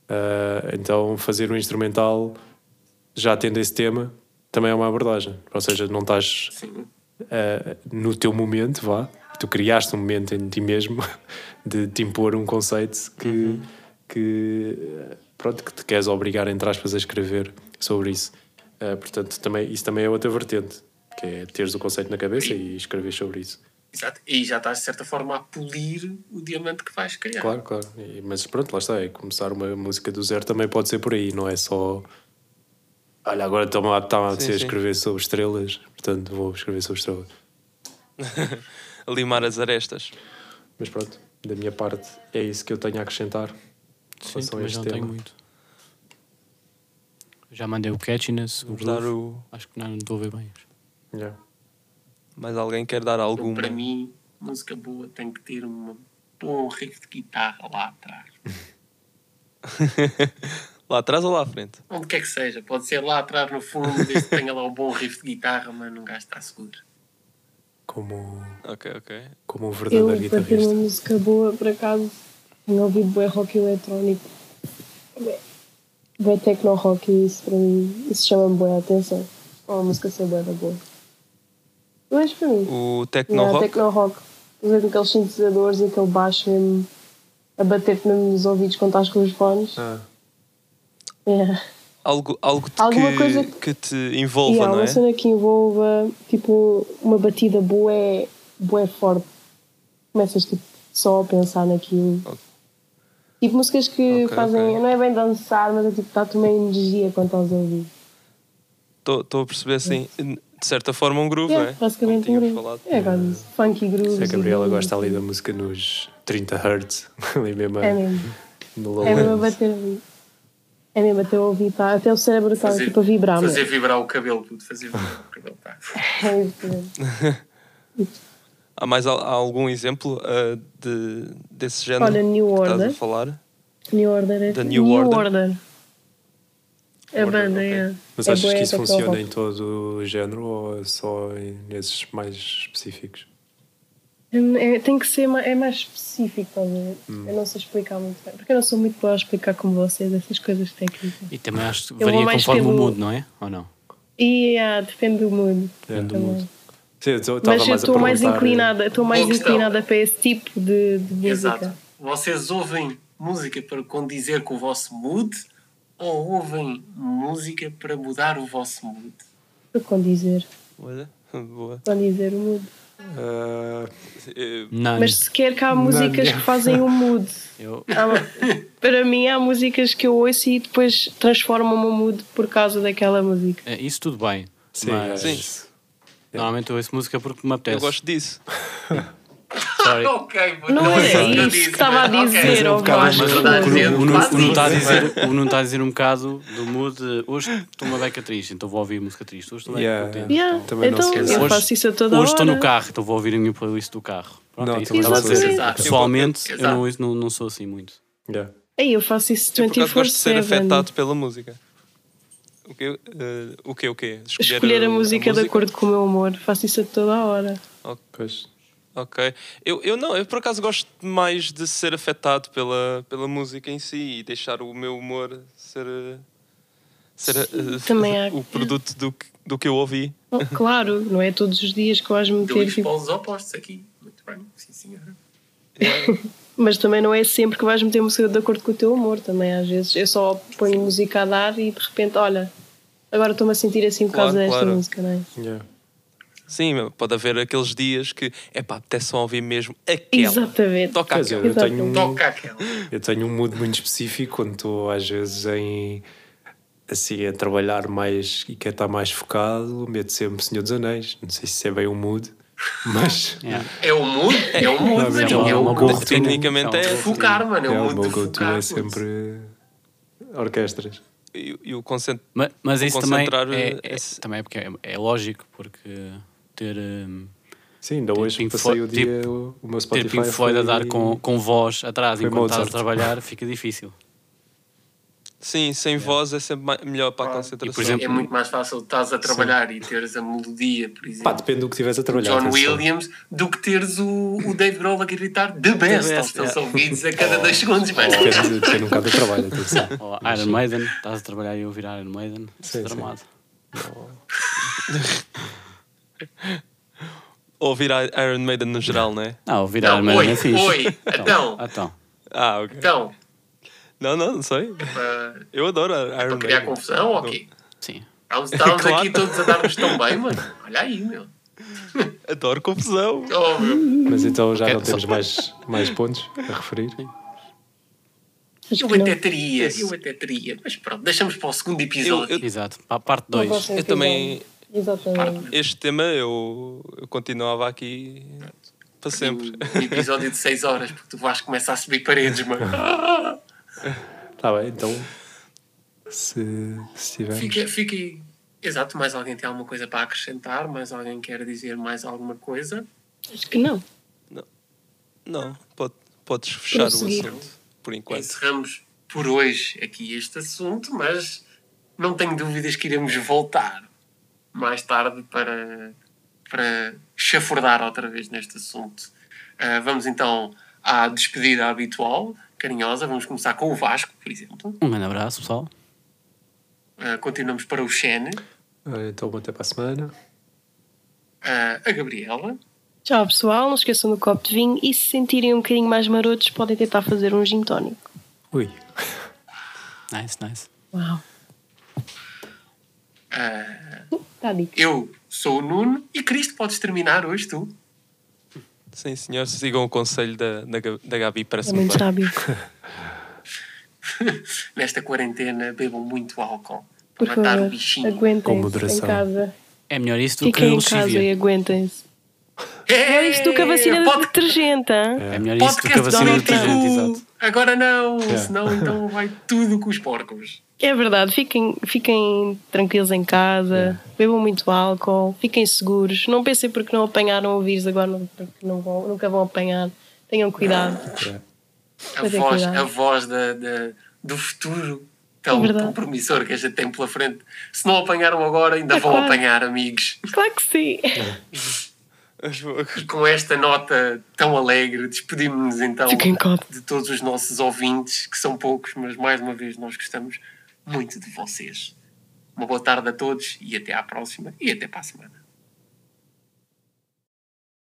Uh, então, fazer um instrumental, já tendo esse tema, também é uma abordagem. Ou seja, não estás uh, no teu momento, vá, tu criaste um momento em ti mesmo de te impor um conceito que. Uhum. que pronto, que te queres obrigar, entre aspas, a escrever sobre isso. Uh, portanto, também, isso também é outra vertente, que é teres o conceito na cabeça e escrever sobre isso.
Exato, e já estás de certa forma a polir o diamante que vais criar.
Claro, claro. E, mas pronto, lá está, é começar uma música do zero também pode ser por aí, não é só. Olha, agora estou a, está a escrever sobre estrelas, portanto vou escrever sobre estrelas.
Limar as arestas.
Mas pronto, da minha parte é isso que eu tenho a acrescentar.
Sim, mas não tema. tenho muito. Já mandei o catchiness, o dar o... Acho que não, não estou a ver bem.
Yeah.
Mas alguém quer dar alguma?
Para mim, música boa tem que ter um bom riff de guitarra lá atrás.
Lá atrás ou lá à frente?
Onde quer que seja. Pode ser lá atrás no fundo, desde que tenha lá um bom riff de guitarra, mas um gajo está seguro.
Como,
Ok, ok.
como um
Eu,
verdadeiro
para ter uma
guitarrista.
música boa, por acaso, tenho ouvido bem rock eletrónico. Bem techno rock e isso para mim, isso chama-me boa atenção. É uma música ser boa da boa. Mas para mim,
O Tecno
yeah,
Rock?
techno rock. Usei com aqueles sintetizadores e aquele baixo mesmo a bater-te mesmo nos ouvidos quando estás com os fones.
Ah,
Yeah.
Algo, algo
Alguma
que,
coisa
que te envolva,
há
não
uma
é?
cena que envolva tipo uma batida bué, bué forte. Começas tipo, só a pensar naquilo.
Ok.
Tipo músicas que
Ok,
fazem,
ok.
não é bem dançar, mas é tipo, dá-te uma energia quando estás a ouvir.
Estou a perceber assim, de certa forma um groove,
Yeah,
não é?
basicamente um groove.
falado.
É quase funky groove.
se a Gabriela gosta ali da música nos 30 Hz, ali mesmo,
É mesmo.
no low
É mesmo a bater ali. É mesmo até ouvir, tá? até o cérebro está tipo a vibrar.
fazer
mesmo.
vibrar o cabelo, puto. Fazer vibrar o cabelo, tá.
É isso mesmo.
Há mais há algum exemplo ah, de, desse género
Olha, New
que estás a
Order.
falar?
New Order é
The New Order?
A
Order,
banda,
ok.
é.
Mas
é
achas que isso funciona em todo o género ou é só nesses mais específicos?
É, tem que ser mais, é mais específico, a?
Hum.
Eu não sei explicar muito bem, porque eu não sou muito boa a explicar como vocês essas coisas técnicas.
E também acho que varia conforme o
pelo-
mood, não é? Ou não?
E ah, depende do mood.
Depende
do
também.
Sim, eu tô-
Mas eu estou mais inclinada, estou mais inclinada para esse tipo de, de música.
Exato. Vocês ouvem música para condizer com o vosso mood ou ouvem música para mudar o vosso mood?
Para condizer,
Olha, boa.
condizer o mood.
ah,
Eh,
Não.
Mas se quer que há músicas que fazem o mood.
Eu,
Há- para mim há músicas que eu ouço e depois transformam o meu mood por causa daquela música.
é, isso tudo bem.
sim,
mas
é.
Sim.
Normalmente eu ouço música porque me apetece.
eu gosto disso.
Sorry.
ok,
Não
é
era
isso que eu
isso que estava a dizer,
é
O, Nuno- está a dizer, o Nuno está a dizer um bocado do mood. Hoje estou uma beca triste, então vou ouvir música triste. Hoje estou bem
Yeah,
contente.
Yeah,
Também não
então
se
eu faço isso a toda
Hoje estou
hora.
no carro, então vou ouvir a minha playlist do carro. Pronto,
Não,
é isso que eu estava a
não
dizer. Pessoalmente, eu não, não, não sou assim muito.
Yeah.
Ei, eu faço isso
Eu por acaso gosto de ser
24-7.
afetado pela música. O quê? Eh, o quê? O quê?
Escolher a música de acordo com o meu humor. Faço isso a toda a hora.
Pois.
Ok. Eu, eu não, eu por acaso gosto mais de ser afetado pela, pela música em si e deixar o meu humor ser, ser eh,
Também há-
o produto do que, do que eu ouvi.
Oh, claro, não é todos os dias que vais meter.
Dois
Tipo,
polos opostos aqui. Muito bem, sim senhora.
Mas também não é sempre que vais meter música de acordo com o teu humor. Também às vezes eu só ponho música a dar e de repente, olha, agora estou-me a sentir assim por causa
Claro,
desta
claro.
música, não é?
Yeah.
Sim, pode haver aqueles dias que, epá, até só ouvir mesmo aquela.
Exatamente.
Toca
Pois,
aquela.
eu, tenho um,
Toca aquela.
eu tenho um mood muito específico quando estou às vezes em assim a trabalhar mais e quero estar mais focado, meto sempre Senhor dos Anéis. Não sei se é bem um mood, mas
Yeah.
É o mood, é o mood,
Não,
maninho,
é
é o
uma boa.
Tecnicamente
É
é.
focar, mano. É
é,
o
o
mood
meu
de
go-to
focar.
é sempre orquestras.
E, e o concent...
Mas, mas isso também
concentrar,
é,
eh,
é-
esse-
também é porque é, é lógico, porque ter, hum,
Sim, ainda hoje
Pink
passei o
Floyd-
dia, o o meu
ter
Spotify
Pink Floyd a dar com, com voz atrás
foi
enquanto estás a
Mozart.
trabalhar fica difícil.
Sim, sem voz é sempre ma- melhor para a
Claro.
concentração.
E, por exemplo,
É muito mais fácil estás a trabalhar e teres a melodia, por exemplo.
Pá, depende do que estiveres a trabalhar.
John. Williams do que teres o, o Dave Grohl a gritar The Best
The
aos
best,
teus
yeah.
ouvidos a cada dois segundos, mano.
Depende, depende um bocado do trabalho.
Ou Iron Maiden, estás a trabalhar e ouvir Iron Maiden, isso é
Sim, sim.
Ouvir a Iron Maiden no geral, não é?
Não, ouvir
Não,
Iron Maiden
oi,
é fixe.
oi, então.
então.
Ah, ok.
Então,
Não, não, não sei.
para,
Eu adoro a Iron
para criar
Maiden.
confusão, ok.
Sim.
Estamos, estamos
Claro.
aqui todos a dar-nos tão bem, mano. Olha aí, meu.
Adoro confusão.
Oh, meu.
Mas então já
Ok,
não temos mais, mais pontos a referir.
Eu até teria, eu até teria. Mas pronto, deixamos para o segundo episódio.
Eu- eu-
Exato. Para a parte
Não
2.
posso
Eu também,
Exatamente.
este tema eu, eu continuava aqui para sempre.
Um episódio de 6 horas, porque o Vasco começa a subir paredes, mano.
Está bem, então. Se, se tivermos.
Fica, fica aí. Exato, mais alguém tem alguma coisa para acrescentar? Mais alguém quer dizer mais alguma coisa?
Acho que não.
Não, pode, podes fechar o assunto por enquanto.
Encerramos por hoje aqui este assunto, mas não tenho dúvidas que iremos voltar mais tarde para, para chafurdar outra vez neste assunto. Uh, vamos então à despedida habitual, carinhosa. Vamos começar com o Vasco, por exemplo.
Um grande abraço, pessoal.
Uh, continuamos para o Xene.
Uh, então, até para a semana.
a Gabriela.
Tchau, pessoal. Não esqueçam do copo de vinho e se sentirem um bocadinho mais marotos, podem tentar fazer um gin tónico.
Ui.
Nice, nice.
Uau.
Uh, tá eu sou o Nuno e Cristo, podes terminar hoje tu.
Sim, senhor. Sigam o conselho da, da, da Gabi para
é muito sábio.
Nesta quarentena, bebam muito álcool Por para matar favor, o bichinho.
Aguentem-se em casa.
É melhor isso do
Fiquem
que
em casa e aguentem-se. É isto do que a vacina pode... detergente.
É melhor isso do que a vacina detergente, exato.
Agora não, é. senão então vai tudo com os porcos.
É verdade, fiquem, fiquem tranquilos em casa, é. bebam muito álcool, fiquem seguros. Não pensem porque não apanharam o vírus agora, porque não vão, nunca vão apanhar. Tenham cuidado.
É. A, voz, cuidado. a voz da, da, do futuro tão, é tão promissor que a gente tem pela frente. Se não apanharam agora, ainda é vão claro. apanhar, amigos.
Claro que sim.
E com esta nota tão alegre, despedimos-nos então de todos os nossos ouvintes, que são poucos, mas mais uma vez nós gostamos muito de vocês. Uma boa tarde a todos e até à próxima e até para a semana.